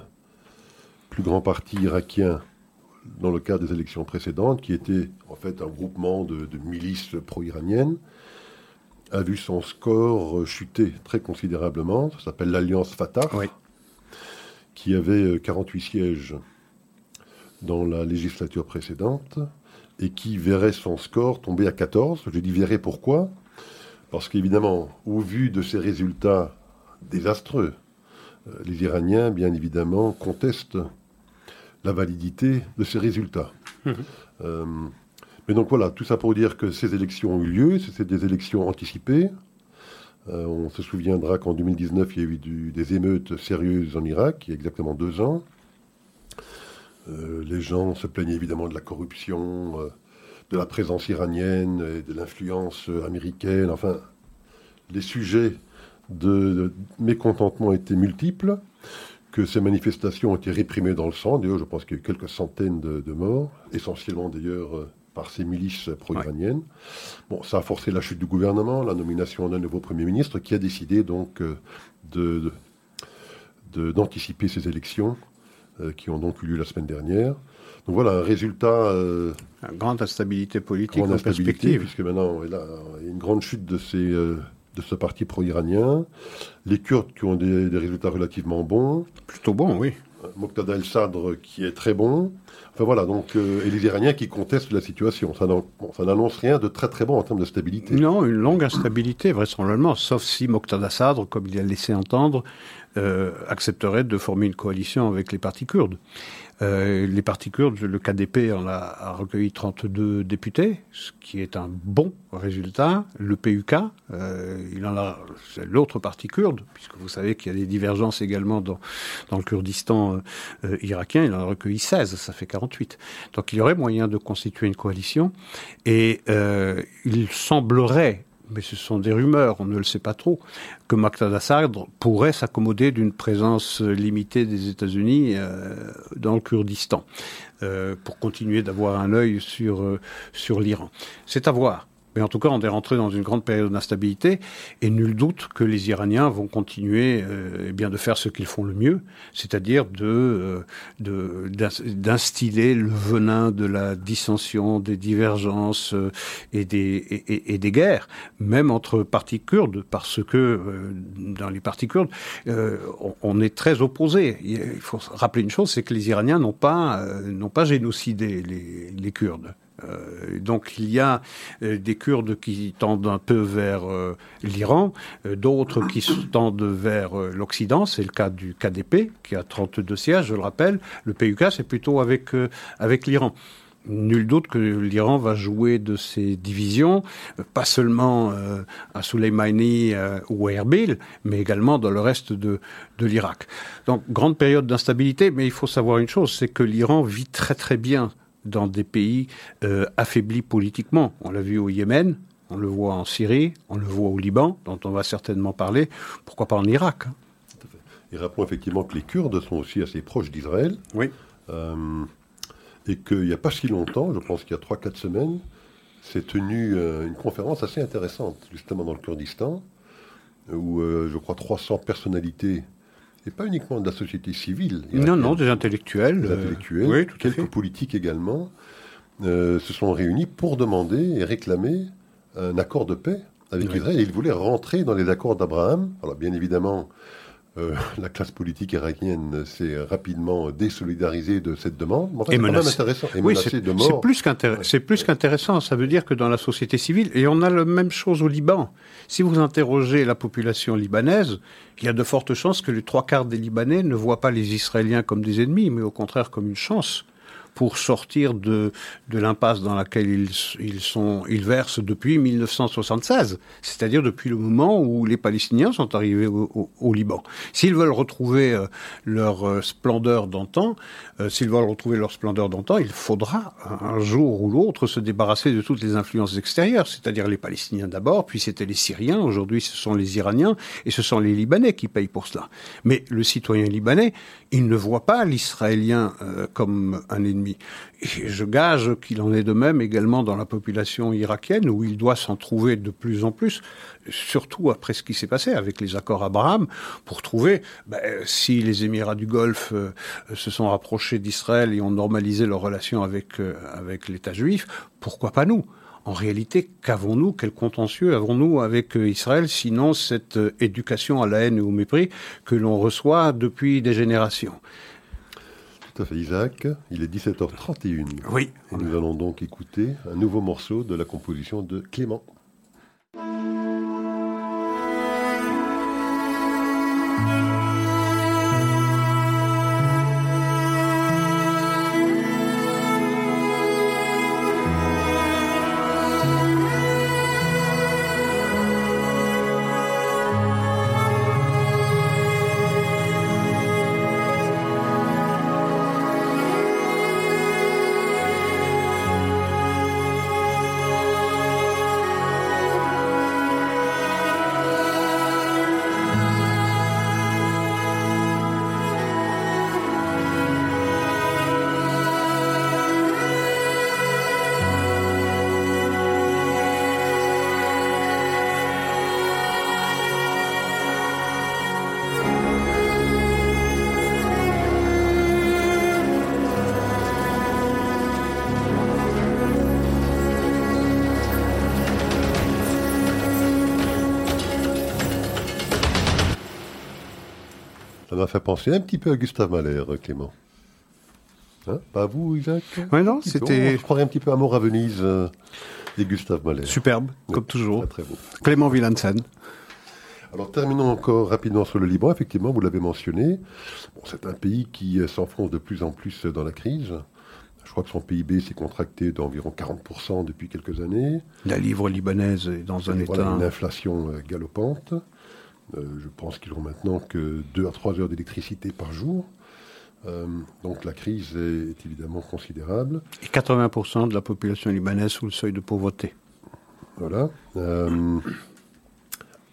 [SPEAKER 2] plus grand parti irakien dans le cadre des élections précédentes, qui était en fait un groupement de, milices pro-iraniennes, a vu son score chuter très considérablement. Ça s'appelle l'Alliance Fatah, qui avait 48 sièges dans la législature précédente et qui verrait son score tomber à 14. Je dis verrait pourquoi? Parce qu'évidemment, au vu de ces résultats désastreux, euh, les Iraniens, bien évidemment, contestent la validité de ces résultats. Mmh. Euh, mais donc voilà, tout ça pour dire que ces élections ont eu lieu, c'est des élections anticipées. Euh, on se souviendra qu'en 2019, il y a eu des émeutes sérieuses en Irak, il y a exactement deux ans. Euh, les gens se plaignaient évidemment de la corruption, euh, de la présence iranienne et de l'influence américaine. Enfin, les sujets de, mécontentement étaient multiples, que ces manifestations ont été réprimées dans le sang. D'ailleurs, je pense qu'il y a eu quelques centaines de, morts, essentiellement d'ailleurs euh, par ces milices pro-iraniennes. Bon, ça a forcé la chute du gouvernement, la nomination d'un nouveau Premier ministre qui a décidé donc d'anticiper ces élections euh, qui ont donc eu lieu la semaine dernière. Donc voilà, un résultat. Euh,
[SPEAKER 3] une grande instabilité politique grande en perspective.
[SPEAKER 2] Puisque maintenant, il y a une grande chute de, ces, euh, de ce parti pro-iranien. Les Kurdes qui ont des, résultats relativement bons.
[SPEAKER 3] Plutôt bons, oui.
[SPEAKER 2] Moqtada el-Sadr qui est très bon. Enfin voilà, donc, et les Iraniens qui contestent la situation. Ça n'annonce rien de très très bon en termes de stabilité.
[SPEAKER 3] Non, une longue instabilité, vraisemblablement, sauf si Moqtada Sadr, comme il a laissé entendre, euh, accepterait de former une coalition avec les partis kurdes. Euh, les partis kurdes, le KDP en a, recueilli 32 députés, ce qui est un bon résultat. Le PUK, euh, l'autre parti kurde, puisque vous savez qu'il y a des divergences également dans, dans le Kurdistan irakien, il en a recueilli 16, ça fait 48. Donc il y aurait moyen de constituer une coalition, et il semblerait mais ce sont des rumeurs, on ne le sait pas trop, que Maqtada Sadr pourrait s'accommoder d'une présence limitée des États-Unis euh, dans le Kurdistan euh, pour continuer d'avoir un œil sur, euh, sur l'Iran. C'est à voir. Mais en tout cas, on est rentré dans une grande période d'instabilité et nul doute que les Iraniens vont continuer euh, eh bien de faire ce qu'ils font le mieux, c'est-à-dire de, euh, d'instiller le venin de la dissension, des divergences euh, et, des, guerres, même entre partis kurdes, parce que euh, dans les partis kurdes, on, est très opposés. Il faut rappeler une chose, c'est que les Iraniens n'ont pas, n'ont pas génocidé les Kurdes. Donc il y a des Kurdes qui tendent un peu vers l'Iran, d'autres qui tendent vers l'Occident. C'est le cas du KDP, qui a 32 sièges, je le rappelle. Le PUK, c'est plutôt avec, avec l'Iran nul doute que l'Iran va jouer de ses divisions, pas seulement euh, à Soleimani euh, ou à Erbil, mais également dans le reste de, de l'Irak. Donc, grande période d'instabilité, mais il faut savoir une chose, c'est que l'Iran vit très très bien dans des pays euh, affaiblis politiquement. On l'a vu au Yémen, on le voit en Syrie, on le voit au Liban, dont on va certainement parler, pourquoi pas en Irak. Hein.
[SPEAKER 2] Et rappelons effectivement que les Kurdes sont aussi assez proches d'Israël.
[SPEAKER 3] Oui
[SPEAKER 2] et qu'il n'y a pas si longtemps, je pense qu'il y a 3-4 semaines, s'est tenue euh, une conférence assez intéressante, justement dans le Kurdistan, où euh, je crois 300 personnalités, et pas uniquement de la société civile.
[SPEAKER 3] Non, non, des intellectuels.
[SPEAKER 2] Des intellectuels, oui, quelques politiques également, euh, se sont réunis pour demander et réclamer un accord de paix avec Israël. Et ils voulaient rentrer dans les accords d'Abraham. Alors bien évidemment, euh, la classe politique irakienne s'est rapidement désolidarisée de cette demande.
[SPEAKER 3] intéressant. oui, c'est plus qu'intéressant. C'est plus qu'intéressant. Ça veut dire que dans la société civile, et on a la même chose au Liban. Si vous interrogez la population libanaise, il y a de fortes chances que les trois quarts des Libanais ne voient pas les Israéliens comme des ennemis, mais au contraire comme une chance pour sortir de, de l'impasse dans laquelle ils, ils, sont, ils versent depuis 1976, c'est-à-dire depuis le moment où les Palestiniens sont arrivés au, Liban. S'ils veulent retrouver euh, leur euh, splendeur d'antan, euh, s'ils veulent retrouver leur splendeur d'antan, il faudra un jour ou l'autre se débarrasser de toutes les influences extérieures, c'est-à-dire les Palestiniens d'abord, puis c'était les Syriens, aujourd'hui ce sont les Iraniens, et ce sont les Libanais qui payent pour cela. Mais le citoyen libanais, il ne voit pas l'Israélien comme un ennemi. Et je gage qu'il en est de même également dans la population irakienne, où il doit s'en trouver de plus en plus, surtout après ce qui s'est passé avec les accords Abraham, pour trouver ben, si les Émirats du Golfe euh, se sont rapprochés d'Israël et ont normalisé leurs relations euh, avec l'État juif, pourquoi pas nous? En réalité, qu'avons-nous, quel contentieux avons-nous avec euh, Israël, sinon cette éducation à la haine et au mépris que l'on reçoit depuis des générations?
[SPEAKER 2] Tout à fait, Isaac. Il est 17h31.
[SPEAKER 3] Oui.
[SPEAKER 2] Et nous allons donc écouter un nouveau morceau de la composition de Clément. Penser un petit peu à Gustave Mahler, Clément. Hein pas vous, Isaac?
[SPEAKER 3] Oui, non, c'était.
[SPEAKER 2] Je croirais un petit peu Amour à Venise euh, et Gustave Mahler.
[SPEAKER 3] Superbe, comme toujours.
[SPEAKER 2] Très, beau.
[SPEAKER 3] Clément Villansen.
[SPEAKER 2] Alors terminons encore rapidement sur le Liban. Effectivement, vous l'avez mentionné. c'est un pays qui euh, s'enfonce de plus en plus dans la crise. Je crois que son PIB s'est contracté d'environ 40% depuis quelques années.
[SPEAKER 3] La livre libanaise est dans un état.
[SPEAKER 2] Une inflation euh, galopante. Euh, je pense qu'ils ont maintenant que 2 à 3 heures d'électricité par jour. Euh, donc la crise est, évidemment considérable.
[SPEAKER 3] Et 80% de la population libanaise sous le seuil de pauvreté.
[SPEAKER 2] Voilà. Euh,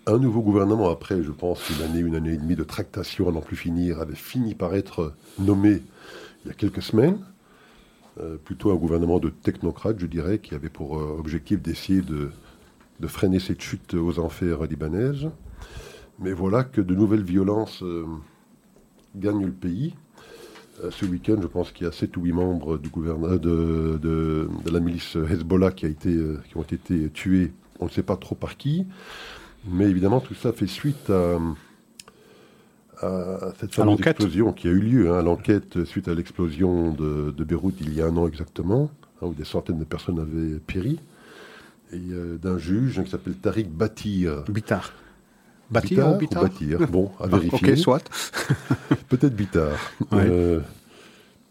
[SPEAKER 2] un nouveau gouvernement, après, je pense, une année, une année et demie de tractation à n'en plus finir, avait fini par être nommé il y a quelques semaines. plutôt un gouvernement de technocrates, je dirais, qui avait pour objectif d'essayer de, de, freiner cette chute aux enfers libanaises. Mais voilà que de nouvelles violences euh, gagnent le pays. Euh, ce week-end, je pense qu'il y a 7 ou 8 membres du gouvernement, de, de, la milice Hezbollah qui, a été, euh, qui ont été tués. On ne sait pas trop par qui. Mais évidemment, tout ça fait suite à, cette fameuse explosion qui a eu lieu, hein, l'enquête suite à l'explosion de, de, Beyrouth il y a un an exactement, hein, où des centaines de personnes avaient péri, et d'un juge qui s'appelle Tariq Batir.
[SPEAKER 3] Bitar.
[SPEAKER 2] Batir ou Bitar, Bon, à vérifier.
[SPEAKER 3] ok, soit. *laughs*
[SPEAKER 2] Peut-être Bitar.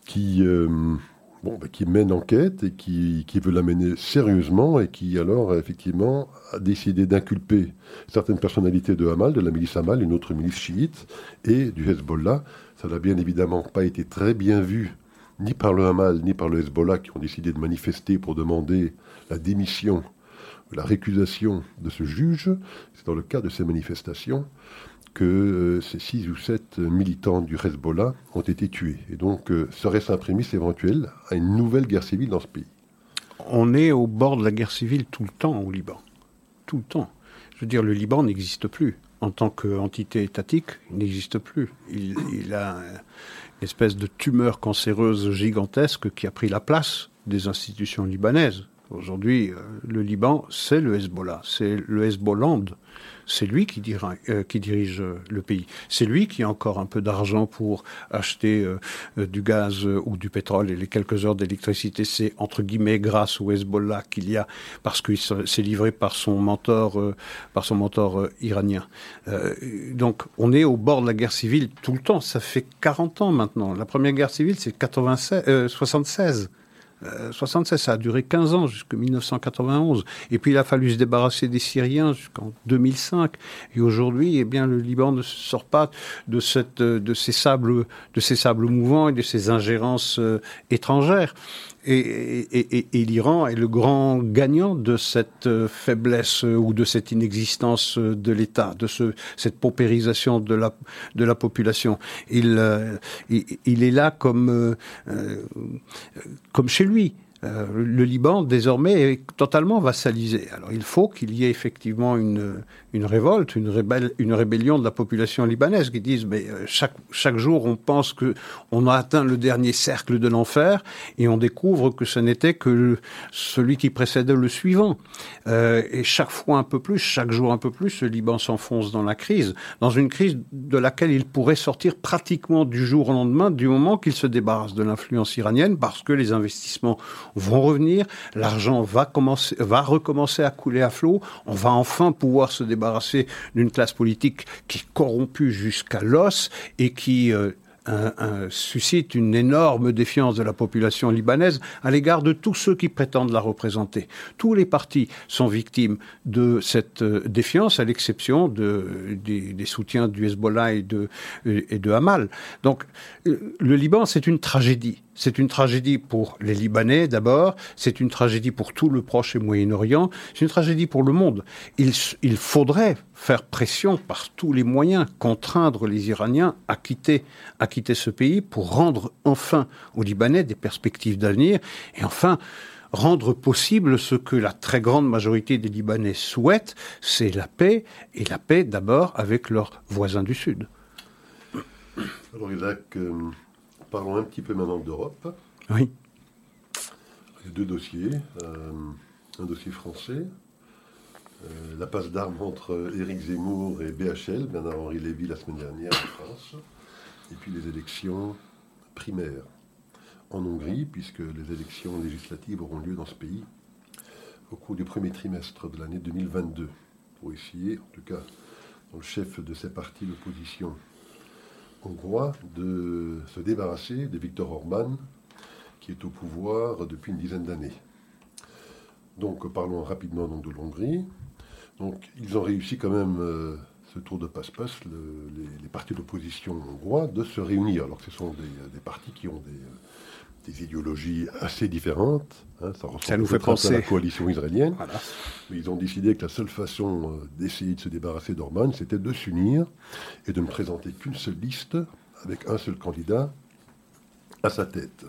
[SPEAKER 2] qui bon, bah, qui mène enquête et qui, qui veut l'amener sérieusement et qui alors effectivement a décidé d'inculper certaines personnalités de Hamal, de la milice Hamal, une autre milice chiite, et du Hezbollah. Ça n'a bien évidemment pas été très bien vu ni par le Hamal ni par le Hezbollah qui ont décidé de manifester pour demander la démission, la récusation de ce juge. C'est dans le cas de ces manifestations que euh, ces six ou sept militants du Hezbollah ont été tués. Et donc, euh, serait-ce un prémisse éventuel à une nouvelle guerre civile dans ce pays?
[SPEAKER 3] On est au bord de la guerre civile tout le temps au Liban. Tout le temps. Je veux dire, le Liban n'existe plus. En tant qu'entité étatique, il n'existe plus. Il a une espèce de tumeur cancéreuse gigantesque qui a pris la place des institutions libanaises. Aujourd'hui, euh, le Liban, c'est le Hezbollah, c'est le Hezbollah c'est lui qui, euh, dirige euh, le pays. C'est lui qui a encore un peu d'argent pour acheter du gaz ou du pétrole et les quelques heures d'électricité. C'est entre guillemets grâce au Hezbollah qu'il y a parce qu'il s'est livré par son mentor, par son mentor iranien. donc on est au bord de la guerre civile tout le temps. Ça fait 40 ans maintenant. La première guerre civile, c'est 76. 76, euh, ça a duré 15 ans, jusqu'en 1991. Et puis il a fallu se débarrasser des Syriens jusqu'en 2005. Et aujourd'hui, eh le Liban ne sort pas sables, de ces sables mouvants et de ces ingérences euh, étrangères. Et, l'Iran est le grand gagnant de cette euh, faiblesse euh, ou de cette inexistence euh, de l'État, de ce, cette paupérisation de la, de la population. Il, il, est là comme, comme chez lui. Euh, le Liban, désormais, est totalement vassalisé. Alors il faut qu'il y ait effectivement une, révolte, une, rébellion de la population libanaise qui disent mais euh, chaque, chaque jour on pense que on a atteint le dernier cercle de l'enfer et on découvre que ce n'était que celui qui précédait le suivant. Euh, et chaque fois un peu plus, chaque jour un peu plus, le Liban s'enfonce dans la crise, dans une crise de laquelle il pourrait sortir pratiquement du jour au lendemain du moment qu'il se débarrasse de l'influence iranienne parce que les investissements vont revenir, l'argent va, commencer, va recommencer à couler à flot, on va enfin pouvoir se débarrasser d'une classe politique qui est corrompue jusqu'à l'os et qui... Euh, suscite une énorme défiance de la population libanaise à l'égard de tous ceux qui prétendent la représenter. Tous les partis sont victimes de cette euh, défiance, à l'exception de, des, soutiens du Hezbollah et de, et de Hamal. Donc, euh, le Liban, c'est une tragédie. C'est une tragédie pour les Libanais d'abord, c'est une tragédie pour tout le Proche et Moyen-Orient, c'est une tragédie pour le monde. Il, faudrait faire pression par tous les moyens, contraindre les Iraniens à quitter, à quitter ce pays pour rendre enfin aux Libanais des perspectives d'avenir et enfin rendre possible ce que la très grande majorité des Libanais souhaitent, c'est la paix, et la paix d'abord avec leurs voisins du Sud.
[SPEAKER 2] Alors parlons un petit peu maintenant d'Europe.
[SPEAKER 3] Oui.
[SPEAKER 2] Il y a deux dossiers. Euh, un dossier français, euh, la passe d'armes entre Éric Zemmour et BHL, Bernard-Henri Lévy la semaine dernière en France, et puis les élections primaires en Hongrie, puisque les élections législatives auront lieu dans ce pays au cours du premier trimestre de l'année 2022, pour essayer, en tout cas, dans le chef de ces partis d'opposition hongrois de se débarrasser de Viktor Orban, qui est au pouvoir depuis une dizaine d'années. Donc parlons rapidement donc, de l'Hongrie. Donc ils ont réussi quand même euh, ce tour de passe-passe, les, partis d'opposition hongrois, de se réunir, alors que ce sont des, partis qui ont des, des idéologies assez différentes.
[SPEAKER 3] Hein, ça, nous fait penser
[SPEAKER 2] à la coalition israélienne. Mais ils ont décidé que la seule façon euh, d'essayer de se débarrasser d'Orban, c'était de s'unir et de ne présenter qu'une seule liste avec un seul candidat à sa tête.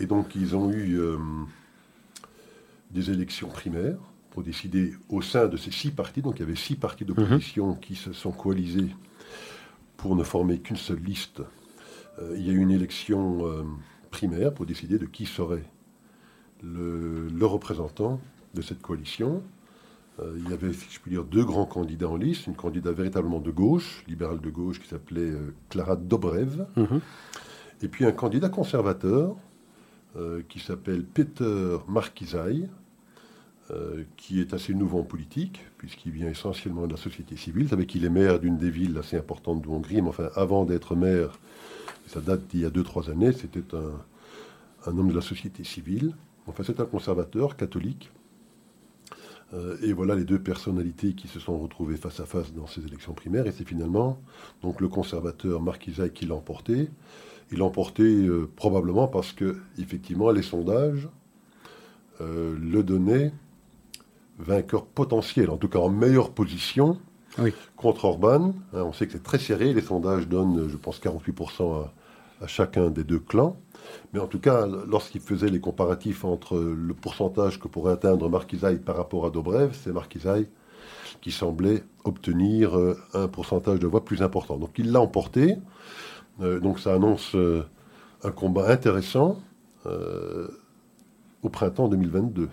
[SPEAKER 2] Et donc ils ont eu euh, des élections primaires pour décider au sein de ces six partis, donc il y avait six partis d'opposition mhm. qui se sont coalisés pour ne former qu'une seule liste. Euh, il y a eu une élection primaire pour décider de qui serait le, représentant de cette coalition. Euh, il y avait, si je puis dire, deux grands candidats en liste. Une candidate véritablement de gauche, libérale de gauche, qui s'appelait euh, Clara Dobrev. Mhm. Et puis un candidat conservateur, qui s'appelle Peter Markizai, qui est assez nouveau en politique, puisqu'il vient essentiellement de la société civile. Vous savez qu'il est maire d'une des villes assez importantes de Hongrie, mais enfin, avant d'être maire, ça date d'il y a 2-3 années, c'était un, homme de la société civile. Enfin, c'est un conservateur catholique euh, et voilà les deux personnalités qui se sont retrouvées face à face dans ces élections primaires. Et c'est finalement donc le conservateur Marc qui l'a emporté. Il l'a emporté euh, probablement parce que, effectivement, les sondages euh, le donnaient vainqueur potentiel, en tout cas en meilleure position contre Orban. Hein, on sait que c'est très serré. Les sondages donnent, je pense, 48% à chacun des deux clans. Mais en tout cas, lorsqu'il faisait les comparatifs entre le pourcentage que pourrait atteindre Marquisaï par rapport à Dobrev, c'est Marquisaï qui semblait obtenir euh, un pourcentage de voix plus important. Donc il l'a emporté. Euh, donc ça annonce euh, un combat intéressant au printemps 2022.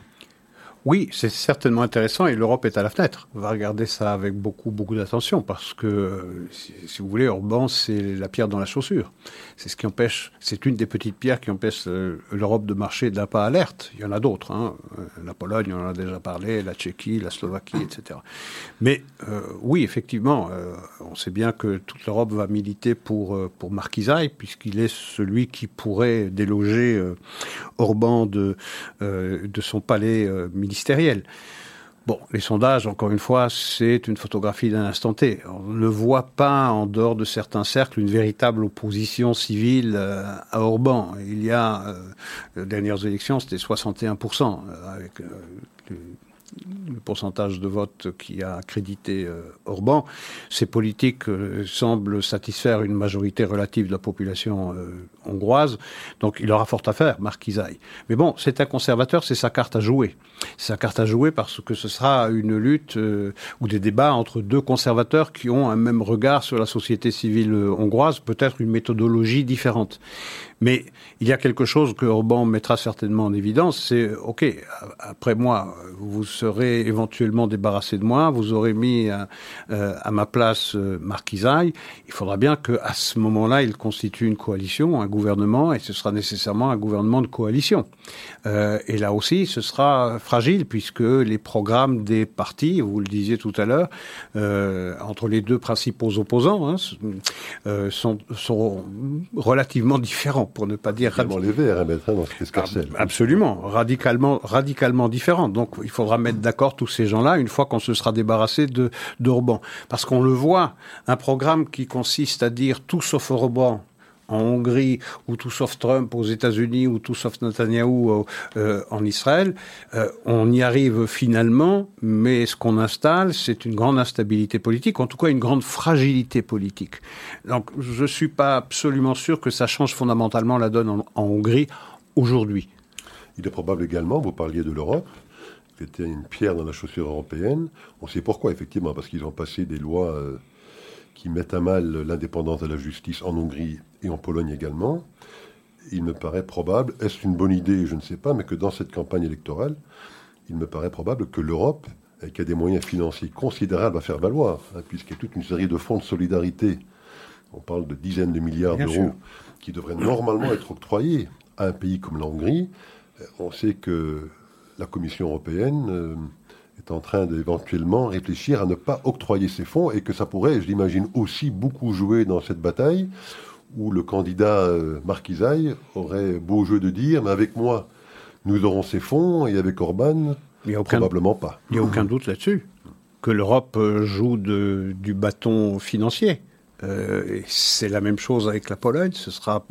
[SPEAKER 3] Oui, c'est certainement intéressant et l'Europe est à la fenêtre. On va regarder ça avec beaucoup, beaucoup d'attention parce que, si, vous voulez, Orban, c'est la pierre dans la chaussure. C'est ce qui empêche, c'est une des petites pierres qui empêche euh, l'Europe de marcher d'un pas alerte. Il y en a d'autres. Hein. Euh, la Pologne, on en a déjà parlé, la Tchéquie, la Slovaquie, etc. Mais euh, oui, effectivement, on sait bien que toute l'Europe va militer pour, pour Markizaï puisqu'il est celui qui pourrait déloger Orban de, de son palais militaire Bon, les sondages, encore une fois, c'est une photographie d'un instant T. On ne voit pas, en dehors de certains cercles, une véritable opposition civile euh, à Orban. Il y a, euh, les dernières élections, c'était 61%, euh, avec le pourcentage de vote qui a crédité euh, Orban. Ces politiques euh, semblent satisfaire une majorité relative de la population euh, hongroise. Donc il aura fort à faire, Marc Mais bon, c'est un conservateur, c'est sa carte à jouer. C'est sa carte à jouer parce que ce sera une lutte ou des débats entre deux conservateurs qui ont un même regard sur la société civile hongroise, peut-être une méthodologie différente. Mais il y a quelque chose que Orban mettra certainement en évidence, c'est OK, après moi, vous serez éventuellement débarrassé de moi, vous aurez mis à, euh, à ma place euh, Marquisaille. Il faudra bien qu'à ce moment-là, il constitue une coalition, un gouvernement, et ce sera nécessairement un gouvernement de coalition. Euh, et là aussi, ce sera fragile puisque les programmes des partis, vous le disiez tout à l'heure, euh, entre les deux principaux opposants, hein, euh, sont relativement différents pour ne pas dire...
[SPEAKER 2] Radicalement les verts à mettre dans ce
[SPEAKER 3] Absolument, radicalement, radicalement différent. Donc il faudra mettre d'accord tous ces gens-là une fois qu'on se sera débarrassé de d'Orban. Parce qu'on le voit, un programme qui consiste à dire tout sauf Orban, en Hongrie ou tout sauf Trump aux États-Unis ou tout sauf Netanyahou euh, en Israël, euh, on y arrive finalement, mais ce qu'on installe, c'est une grande instabilité politique, en tout cas une grande fragilité politique. Donc je ne suis pas absolument sûr que ça change fondamentalement la donne en, Hongrie aujourd'hui.
[SPEAKER 2] Il est probable également, vous parliez de l'Europe, c'était une pierre dans la chaussure européenne. On sait pourquoi, effectivement, parce qu'ils ont passé des lois euh, qui mettent à mal l'indépendance de la justice en Hongrie et en Pologne également. Il me paraît probable, est-ce une bonne idée, je ne sais pas, mais que dans cette campagne électorale, il me paraît probable que l'Europe, qui a des moyens financiers considérables à faire valoir, hein, puisqu'il y a toute une série de fonds de solidarité, on parle de dizaines de milliards d'euros, qui devraient normalement être octroyés à un pays comme la Hongrie. On sait que la Commission européenne euh, est en train d'éventuellement réfléchir à ne pas octroyer ces fonds et que ça pourrait, je l'imagine, aussi beaucoup jouer dans cette bataille où le candidat euh, Marquisaï aurait beau jeu de dire, mais avec moi, nous aurons ces fonds et avec Orban, probablement pas.
[SPEAKER 3] Il n'y a aucun doute là-dessus que l'Europe euh, joue du bâton financier. Euh, c'est la même chose avec la Pologne, ce sera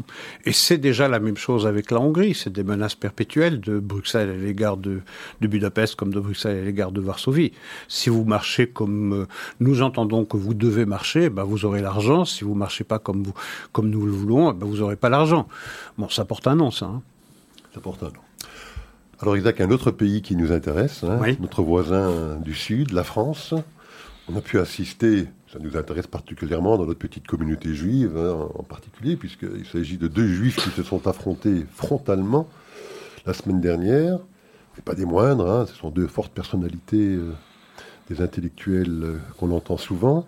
[SPEAKER 3] et c'est déjà la même chose avec la Hongrie. C'est des menaces perpétuelles de Bruxelles à l'égard de, Budapest comme de Bruxelles à l'égard de Varsovie. Si vous marchez comme euh, nous entendons que vous devez marcher, ben vous aurez l'argent. Si vous marchez pas comme vous comme nous le voulons, ben vous aurez pas l'argent. Bon, ça porte un nom, ça. Hein.
[SPEAKER 2] Ça porte un nom. Alors Isaac, un autre pays qui nous intéresse, hein, notre voisin du Sud, la France. On a pu assister ça nous intéresse particulièrement dans notre petite communauté juive hein, en particulier, puisqu'il s'agit de deux juifs qui se sont affrontés frontalement la semaine dernière, mais pas des moindres, hein, ce sont deux fortes personnalités euh, des intellectuels euh, qu'on entend souvent.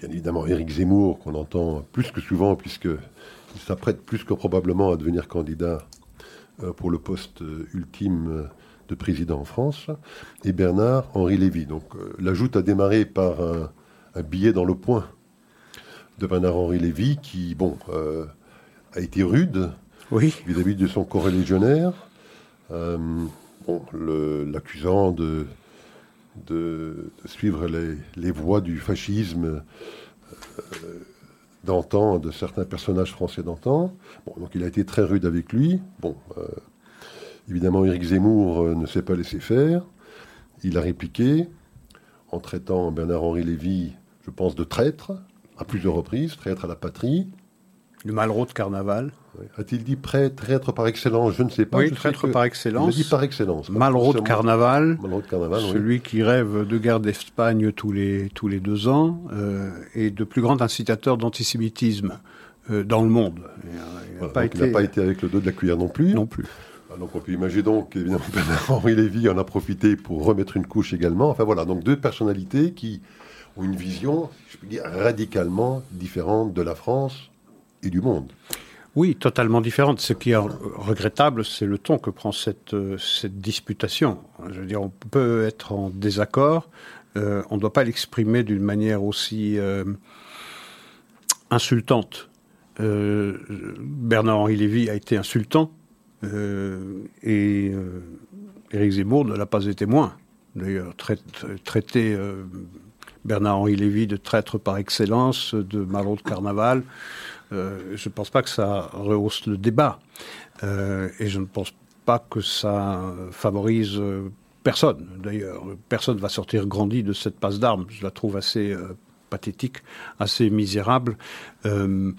[SPEAKER 2] Bien évidemment, Éric Zemmour, qu'on entend plus que souvent, puisqu'il s'apprête plus que probablement à devenir candidat pour le poste ultime de président en France, et Bernard-Henri Lévy. Donc la joute a démarré par un, billet dans le point de Bernard-Henri Lévy qui, bon, a été rude vis-à-vis de son corréligionnaire, l'accusant de de, suivre les, voies du fascisme euh, d'antan, de certains personnages français d'antan. donc il a été très rude avec lui. Bon, euh, évidemment, Éric Zemmour euh, ne s'est pas laissé faire. Il a répliqué en traitant Bernard-Henri Lévy, je pense, de traître à plusieurs reprises, traître à la patrie.
[SPEAKER 3] Le Malraux de carnaval.
[SPEAKER 2] A-t-il dit prêt, traître par excellence? Je ne sais pas.
[SPEAKER 3] Oui, traître par excellence.
[SPEAKER 2] Il dit par excellence.
[SPEAKER 3] Malraux de carnaval. Malraux de carnaval, Celui qui rêve de guerre d'Espagne tous les, tous les deux ans euh, et de plus grand incitateur d'antisémitisme euh, dans le monde.
[SPEAKER 2] Il n'a pas, été... avec le dos de la cuillère non plus.
[SPEAKER 3] Non plus.
[SPEAKER 2] Ah, donc on peut imaginer donc évidemment *laughs* Henri Lévy en a profité pour remettre une couche également. Enfin voilà, donc deux personnalités qui ont une vision, je peux dire, radicalement différente de la France et du monde.
[SPEAKER 3] Oui, totalement différente. Ce qui est regrettable, c'est le ton que prend cette, euh, cette disputation. Je veux dire, on peut être en désaccord, euh, on ne doit pas l'exprimer d'une manière aussi euh, insultante. Bernard-Henri Lévy a été insultant et Éric Zemmour ne l'a pas été moins. D'ailleurs, traiter Bernard-Henri Lévy de traître par excellence, de malot de carnaval, euh, je ne pense pas que ça rehausse le débat. Euh, et je ne pense pas que ça favorise euh, personne. D'ailleurs, personne ne va sortir grandi de cette passe d'armes. Je la trouve assez pathétique, assez misérable. il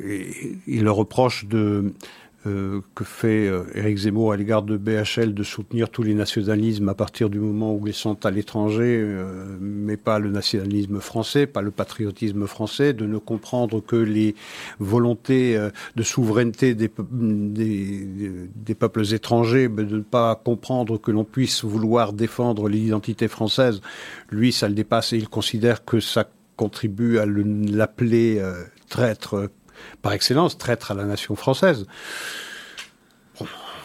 [SPEAKER 3] le reproche de euh, que fait euh, Éric Zemmour à l'égard de BHL de soutenir tous les nationalismes à partir du moment où ils sont à l'étranger, euh, mais pas le nationalisme français, pas le patriotisme français, de ne comprendre que les volontés de souveraineté des, des, peuples étrangers, de ne pas comprendre que l'on puisse vouloir défendre l'identité française. Lui, ça le dépasse et il considère que ça contribue à l'appeler traître par excellence, traître à la nation française.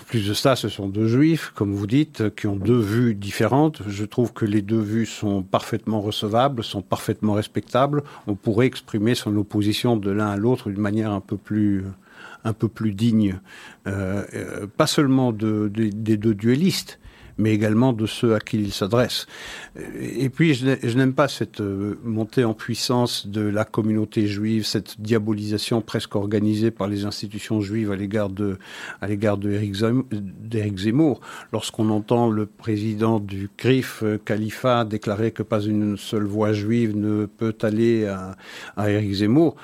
[SPEAKER 3] plus de ça, ce sont deux juifs, comme vous dites, qui ont deux vues différentes. Je trouve que les deux vues sont parfaitement recevables, sont parfaitement respectables. On pourrait exprimer son opposition de l'un à l'autre d'une manière un peu plus, un peu plus digne, euh, euh, pas seulement des deux duellistes, mais également de ceux à qui il s'adresse. Et puis, je n'aime pas cette euh, montée en puissance de la communauté juive, cette diabolisation presque organisée par les institutions juives à l'égard de, à l'égard d'Éric Zemmour. Lorsqu'on entend le président du CRIF, euh, Khalifa, déclarer que pas une seule voix juive ne peut aller à, à Éric Zemmour,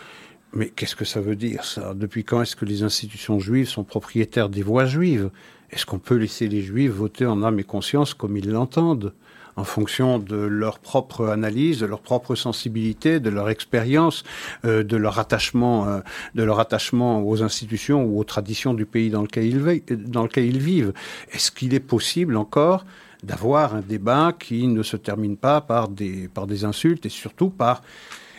[SPEAKER 3] mais qu'est-ce que ça veut dire, ça? Depuis quand est-ce que les institutions juives sont propriétaires des voix juives? Est-ce qu'on peut laisser les juifs voter en âme et conscience comme ils l'entendent en fonction de leur propre analyse, de leur propre sensibilité, de leur expérience, euh, de leur attachement, euh, de leur attachement aux institutions ou aux traditions du pays dans lequel ils, dans lequel ils vivent? Est-ce qu'il est possible encore d'avoir un débat qui ne se termine pas par des insultes et surtout par,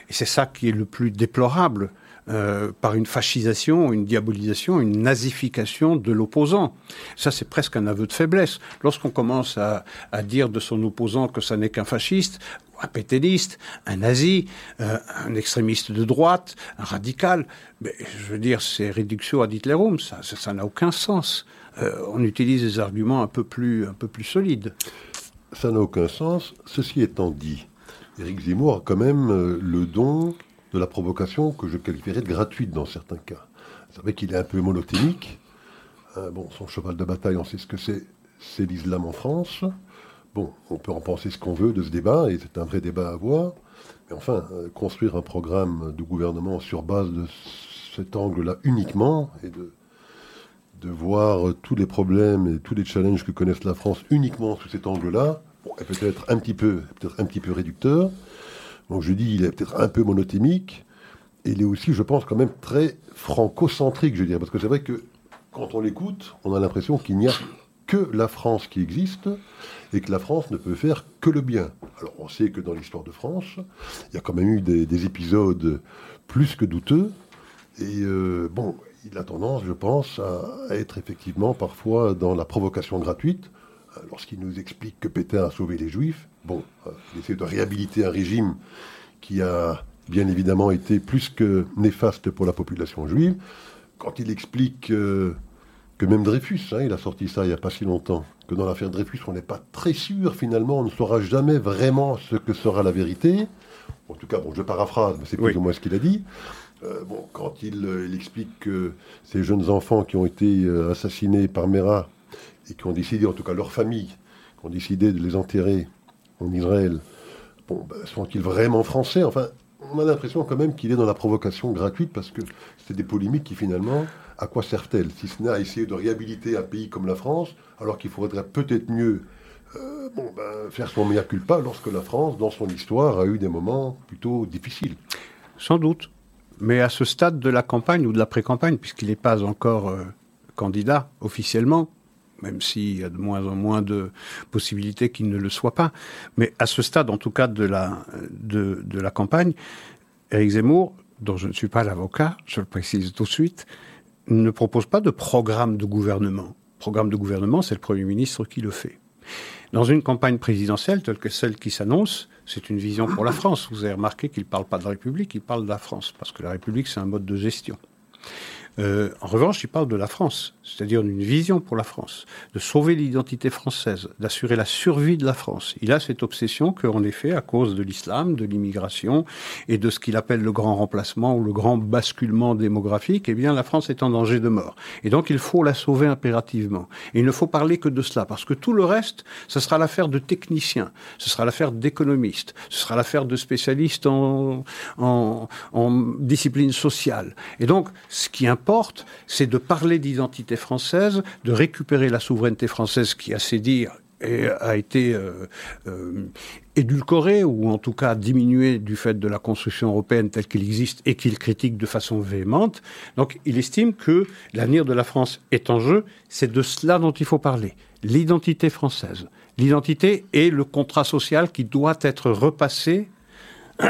[SPEAKER 3] et c'est ça qui est le plus déplorable, euh, par une fascisation, une diabolisation, une nazification de l'opposant. Ça, c'est presque un aveu de faiblesse. Lorsqu'on commence à, dire de son opposant que ça n'est qu'un fasciste, un pétainiste, un nazi, euh, un extrémiste de droite, un radical, mais, je veux dire, c'est réduction ad Hitlerum, ça n'a ça, n'a aucun sens. Euh, on utilise des arguments un peu plus, un peu plus solides.
[SPEAKER 2] Ça n'a aucun sens. Ceci étant dit, Éric Zemmour a quand même le don de la provocation que je qualifierais de gratuite dans certains cas. Vous savez qu'il est un peu monothénique. Euh, bon, son cheval de bataille, on sait ce que c'est, c'est l'islam en France. Bon, on peut en penser ce qu'on veut de ce débat, et c'est un vrai débat à avoir. Mais enfin, euh, construire un programme de gouvernement sur base de cet angle-là uniquement, et de, de voir tous les problèmes et tous les challenges que connaissent la France uniquement sous cet angle-là, est peut-être un petit peu, peut-être un petit peu réducteur. Donc je dis, il est peut-être un peu monothémique, et il est aussi, je pense, quand même très franco-centrique, je dirais, parce que c'est vrai que quand on l'écoute, on a l'impression qu'il n'y a que la France qui existe, et que la France ne peut faire que le bien. Alors on sait que dans l'histoire de France, il y a quand même eu des, épisodes plus que douteux, et euh, bon, il a tendance, je pense, à être effectivement parfois dans la provocation gratuite. Lorsqu'il nous explique que Pétain a sauvé les Juifs, bon, euh, il essaie de réhabiliter un régime qui a bien évidemment été plus que néfaste pour la population juive. Quand il explique que même Dreyfus, hein, il a sorti ça il n'y a pas si longtemps, que dans l'affaire Dreyfus, on n'est pas très sûr finalement, on ne saura jamais vraiment ce que sera la vérité. En tout cas, bon, je paraphrase, mais c'est plus ou moins ce qu'il a dit. Euh, bon, quand il, explique que ces jeunes enfants qui ont été euh, assassinés par Mera et qui ont décidé, en tout cas leur famille, qui ont décidé de les enterrer en Israël, bon, ben, sont-ils vraiment français? Enfin, on a l'impression quand même qu'il est dans la provocation gratuite parce que c'est des polémiques qui finalement, à quoi servent-elles? Si ce n'est à essayer de réhabiliter un pays comme la France, alors qu'il faudrait peut-être mieux euh, bon, ben, faire son mea culpa lorsque la France, dans son histoire, a eu des moments plutôt difficiles.
[SPEAKER 3] Sans doute. Mais à ce stade de la campagne ou de la pré-campagne, puisqu'il n'est pas encore euh, candidat officiellement, même s'il y a de moins en moins de possibilités qu'il ne le soit pas, mais à ce stade, en tout cas, de la, de, la campagne, Éric Zemmour, dont je ne suis pas l'avocat, je le précise tout de suite, ne propose pas de programme de gouvernement. Programme de gouvernement, c'est le Premier ministre qui le fait. Dans une campagne présidentielle telle que celle qui s'annonce, c'est une vision pour la France. Vous avez remarqué qu'il ne parle pas de la République, il parle de la France, parce que la République, c'est un mode de gestion. Euh, en revanche, il parle de la France, c'est-à-dire d'une vision pour la France, de sauver l'identité française, d'assurer la survie de la France. Il a cette obsession qu'en effet, à cause de l'islam, de l'immigration et de ce qu'il appelle le grand remplacement ou le grand basculement démographique, eh bien, la France est en danger de mort. Et donc, il faut la sauver impérativement. Et il ne faut parler que de cela, parce que tout le reste, ce sera l'affaire de techniciens, ce sera l'affaire d'économistes, ce sera l'affaire de spécialistes en, en, en discipline sociale. Et donc, ce qui c'est de parler d'identité française, de récupérer la souveraineté française qui, à ses dires, a été euh, euh, édulcorée ou en tout cas diminuée du fait de la construction européenne telle qu'il existe et qu'il critique de façon véhémente. Donc il estime que l'avenir de la France est en jeu. C'est de cela dont il faut parler. L'identité française. L'identité et le contrat social qui doit être repassé *clears throat*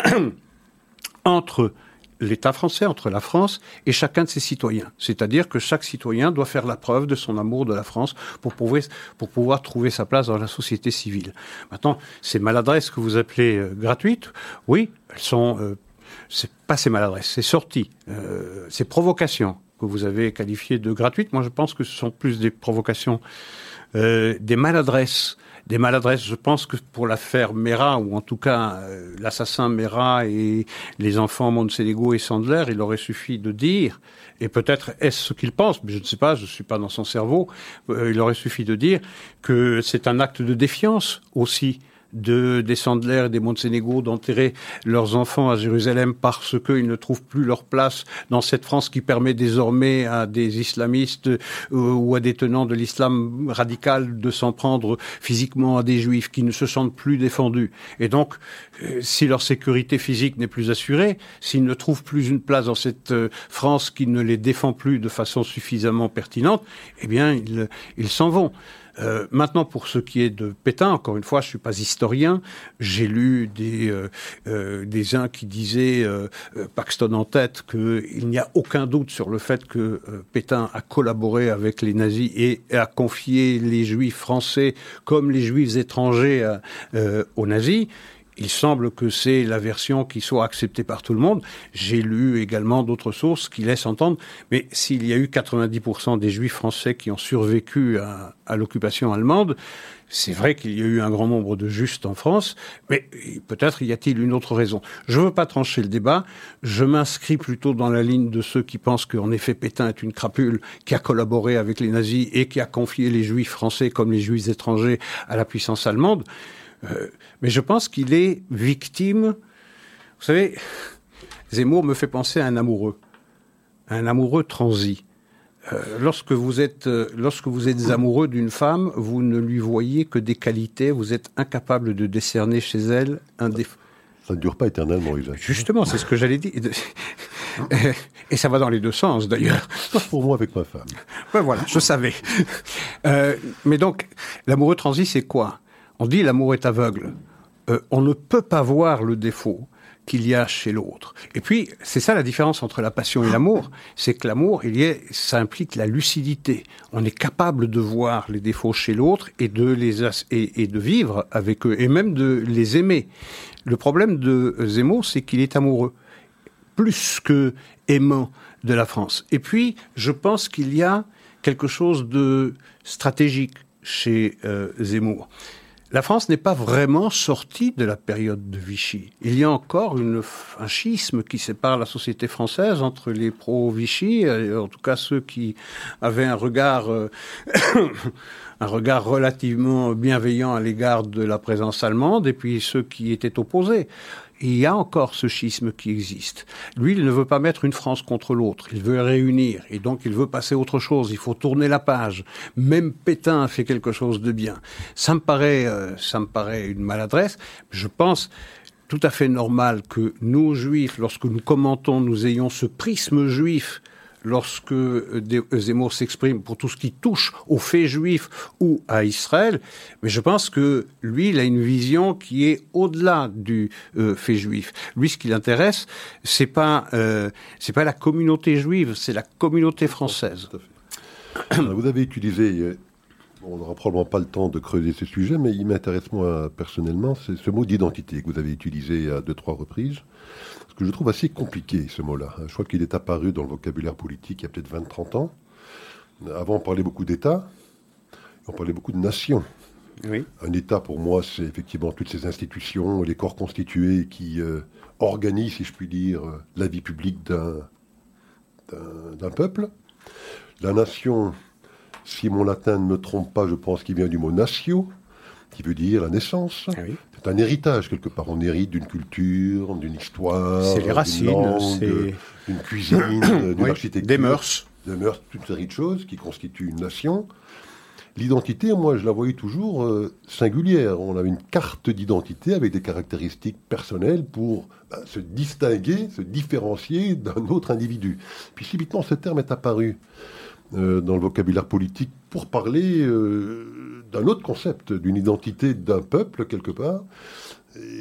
[SPEAKER 3] entre l'État français, entre la France et chacun de ses citoyens. C'est-à-dire que chaque citoyen doit faire la preuve de son amour de la France pour pouvoir, trouver sa place dans la société civile. Maintenant, ces maladresses que vous appelez euh, gratuites, oui, elles sont... Euh, c'est pas ces maladresses, c'est sorties, euh, ces provocations que vous avez qualifiées de gratuites. Moi, je pense que ce sont plus des provocations, euh, des maladresses des maladresses. Je pense que pour l'affaire Mera, ou en tout cas euh, l'assassin Mera et les enfants Montenegro et Sandler, il aurait suffi de dire, et peut-être est-ce ce qu'il pense, mais je ne sais pas, je ne suis pas dans son cerveau, euh, il aurait suffi de dire que c'est un acte de défiance aussi de, des Sandler et des Montenegro d'enterrer leurs enfants à Jérusalem parce qu'ils ne trouvent plus leur place dans cette France qui permet désormais à des islamistes euh, ou à des tenants de l'islam radical de s'en prendre physiquement à des juifs qui ne se sentent plus défendus. Et donc, euh, si leur sécurité physique n'est plus assurée, s'ils ne trouvent plus une place dans cette euh, France qui ne les défend plus de façon suffisamment pertinente, eh bien, ils, ils s'en vont. Euh, maintenant, pour ce qui est de Pétain, encore une fois, je suis pas historien. J'ai lu des euh, euh des uns qui disaient euh, Paxton en tête qu'il n'y a aucun doute sur le fait que Pétain a collaboré avec les nazis et a confié les Juifs français comme les Juifs étrangers aux nazis. Il semble que c'est la version qui soit acceptée par tout le monde. J'ai lu également d'autres sources qui laissent entendre, mais s'il y a eu 90% des juifs français qui ont survécu à, l'occupation allemande, c'est vrai qu'il y a eu un grand nombre de justes en France, mais peut-être y a-t-il une autre raison. Je ne veux pas trancher le débat, je m'inscris plutôt dans la ligne de ceux qui pensent qu'en effet Pétain est une crapule qui a collaboré avec les nazis et qui a confié les juifs français comme les juifs étrangers à la puissance allemande. Euh, mais je pense qu'il est victime. Vous savez, Zemmour me fait penser à un amoureux, un amoureux transi. Euh, lorsque vous êtes euh, lorsque vous êtes amoureux d'une femme, vous ne lui voyez que des qualités, vous êtes incapable de décerner chez elle un défaut.
[SPEAKER 2] Ça ne dure pas éternellement, Isaac.
[SPEAKER 3] Justement, c'est ce que j'allais dire. *laughs* Et ça va dans les deux sens, d'ailleurs.
[SPEAKER 2] Pas pour moi avec ma femme.
[SPEAKER 3] Ben voilà, je savais. Euh, mais donc, l'amoureux transi, c'est quoi? On dit l'amour est aveugle. Euh, on ne peut pas voir le défaut qu'il y a chez l'autre. Et puis, c'est ça la différence entre la passion et l'amour, c'est que l'amour, il y est, ça implique la lucidité. On est capable de voir les défauts chez l'autre et de les et, et de vivre avec eux et même de les aimer. Le problème de Zemmour, c'est qu'il est amoureux, plus que aimant de la France. Et puis, je pense qu'il y a quelque chose de stratégique chez euh, Zemmour. La France n'est pas vraiment sortie de la période de Vichy. Il y a encore un schisme qui sépare la société française entre les pro-Vichy, en tout cas ceux qui avaient un regard, euh, *coughs* un regard relativement bienveillant à l'égard de la présence allemande, et puis ceux qui étaient opposés il y a encore ce schisme qui existe. Lui, il ne veut pas mettre une France contre l'autre, il veut réunir, et donc il veut passer autre chose, il faut tourner la page. Même Pétain fait quelque chose de bien. Ça me paraît, euh, ça me paraît une maladresse. Je pense tout à fait normal que nous, juifs, lorsque nous commentons, nous ayons ce prisme juif lorsque euh, euh, Zemmour s'exprime pour tout ce qui touche aux faits juifs ou à Israël, mais je pense que lui, il a une vision qui est au-delà du euh, fait juif. Lui, ce qui l'intéresse, c'est pas c'est pas la communauté juive, c'est la communauté française.
[SPEAKER 2] Vous avez utilisé on n'aura probablement pas le temps de creuser ce sujet, mais il m'intéresse moi personnellement, c'est ce mot d'identité que vous avez utilisé à deux, trois reprises que je trouve assez compliqué, ce mot-là. Je crois qu'il est apparu dans le vocabulaire politique il y a peut-être 20-30 ans. Avant, on parlait beaucoup d'État, on parlait beaucoup de nation. Un État, pour moi, c'est effectivement toutes ces institutions, les corps constitués qui euh, organisent, si je puis dire, la vie publique d'un peuple. La nation, si mon latin ne me trompe pas, je pense qu'il vient du mot natio, qui veut dire la naissance. Ah c'est un héritage quelque part. On hérite d'une culture, d'une histoire,
[SPEAKER 3] c'est les racines,
[SPEAKER 2] d'une cuisine, *clears throat* d'une architecture,
[SPEAKER 3] des mœurs,
[SPEAKER 2] des mœurs, toute une série de choses qui constituent une nation. L'identité, moi, je la voyais toujours euh, singulière. On avait une carte d'identité avec des caractéristiques personnelles pour ben, se distinguer, se différencier d'un autre individu. Puis subitement, ce terme est apparu euh, dans le vocabulaire politique pour parler euh, d'un autre concept, d'une identité d'un peuple quelque part.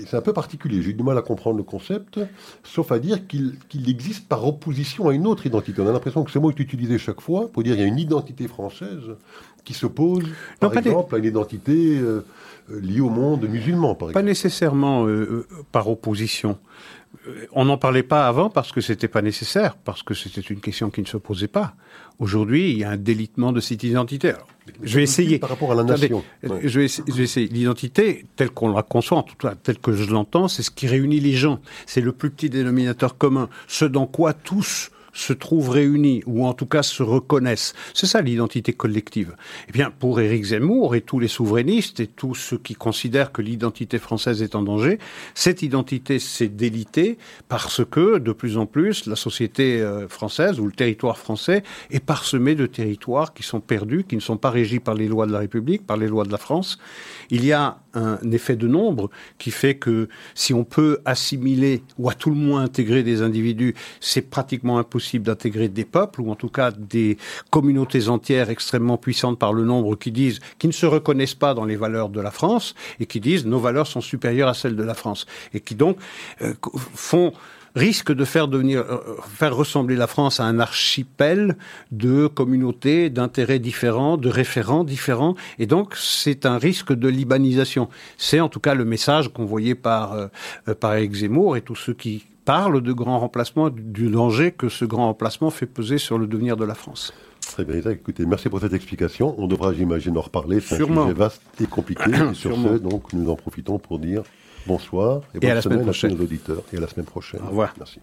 [SPEAKER 2] C'est un peu particulier, j'ai du mal à comprendre le concept, sauf à dire qu'il existe par opposition à une autre identité. On a l'impression que ce mot est utilisé chaque fois pour dire qu'il y a une identité française qui s'oppose, par exemple, à une identité euh, liée au monde musulman, par
[SPEAKER 3] exemple. Pas nécessairement par opposition. On n'en parlait pas avant parce que c'était pas nécessaire, parce que c'était une question qui ne se posait pas. Aujourd'hui, il y a un délitement de cette identité. je vais essayer.
[SPEAKER 2] Par rapport à la nation.
[SPEAKER 3] je, vais, essayer. L'identité, telle qu'on la conçoit, en tout cas, telle que je l'entends, c'est ce qui réunit les gens. C'est le plus petit dénominateur commun. Ce dans quoi tous se trouvent réunis, ou en tout cas se reconnaissent. C'est ça l'identité collective. Eh bien, pour Éric Zemmour et tous les souverainistes et tous ceux qui considèrent que l'identité française est en danger, cette identité s'est délitée parce que, de plus en plus, la société euh, française ou le territoire français est parsemé de territoires qui sont perdus, qui ne sont pas régis par les lois de la République, par les lois de la France. Il y a un effet de nombre qui fait que si on peut assimiler ou à tout le moins intégrer des individus, c'est pratiquement impossible d'intégrer des peuples ou en tout cas des communautés entières extrêmement puissantes par le nombre qui disent, qui ne se reconnaissent pas dans les valeurs de la France et qui disent nos valeurs sont supérieures à celles de la France et qui donc euh, font risque de faire devenir, euh, faire ressembler la France à un archipel de communautés, d'intérêts différents, de référents différents. Et donc, c'est un risque de libanisation. C'est en tout cas le message qu'on voyait par, euh, euh, par Eric Zemmour et tous ceux qui parlent de grand remplacement, du danger que ce grand remplacement fait peser sur le devenir de la France.
[SPEAKER 2] Très bien, écoutez, merci pour cette explication. On devra, j'imagine, en reparler.
[SPEAKER 3] C'est un sujet
[SPEAKER 2] vaste et compliqué. sur ce, donc, nous en profitons pour dire Bonsoir
[SPEAKER 3] et, bonne à la semaine,
[SPEAKER 2] prochaine. à nos auditeurs et à la semaine prochaine.
[SPEAKER 3] Au revoir.
[SPEAKER 2] Merci.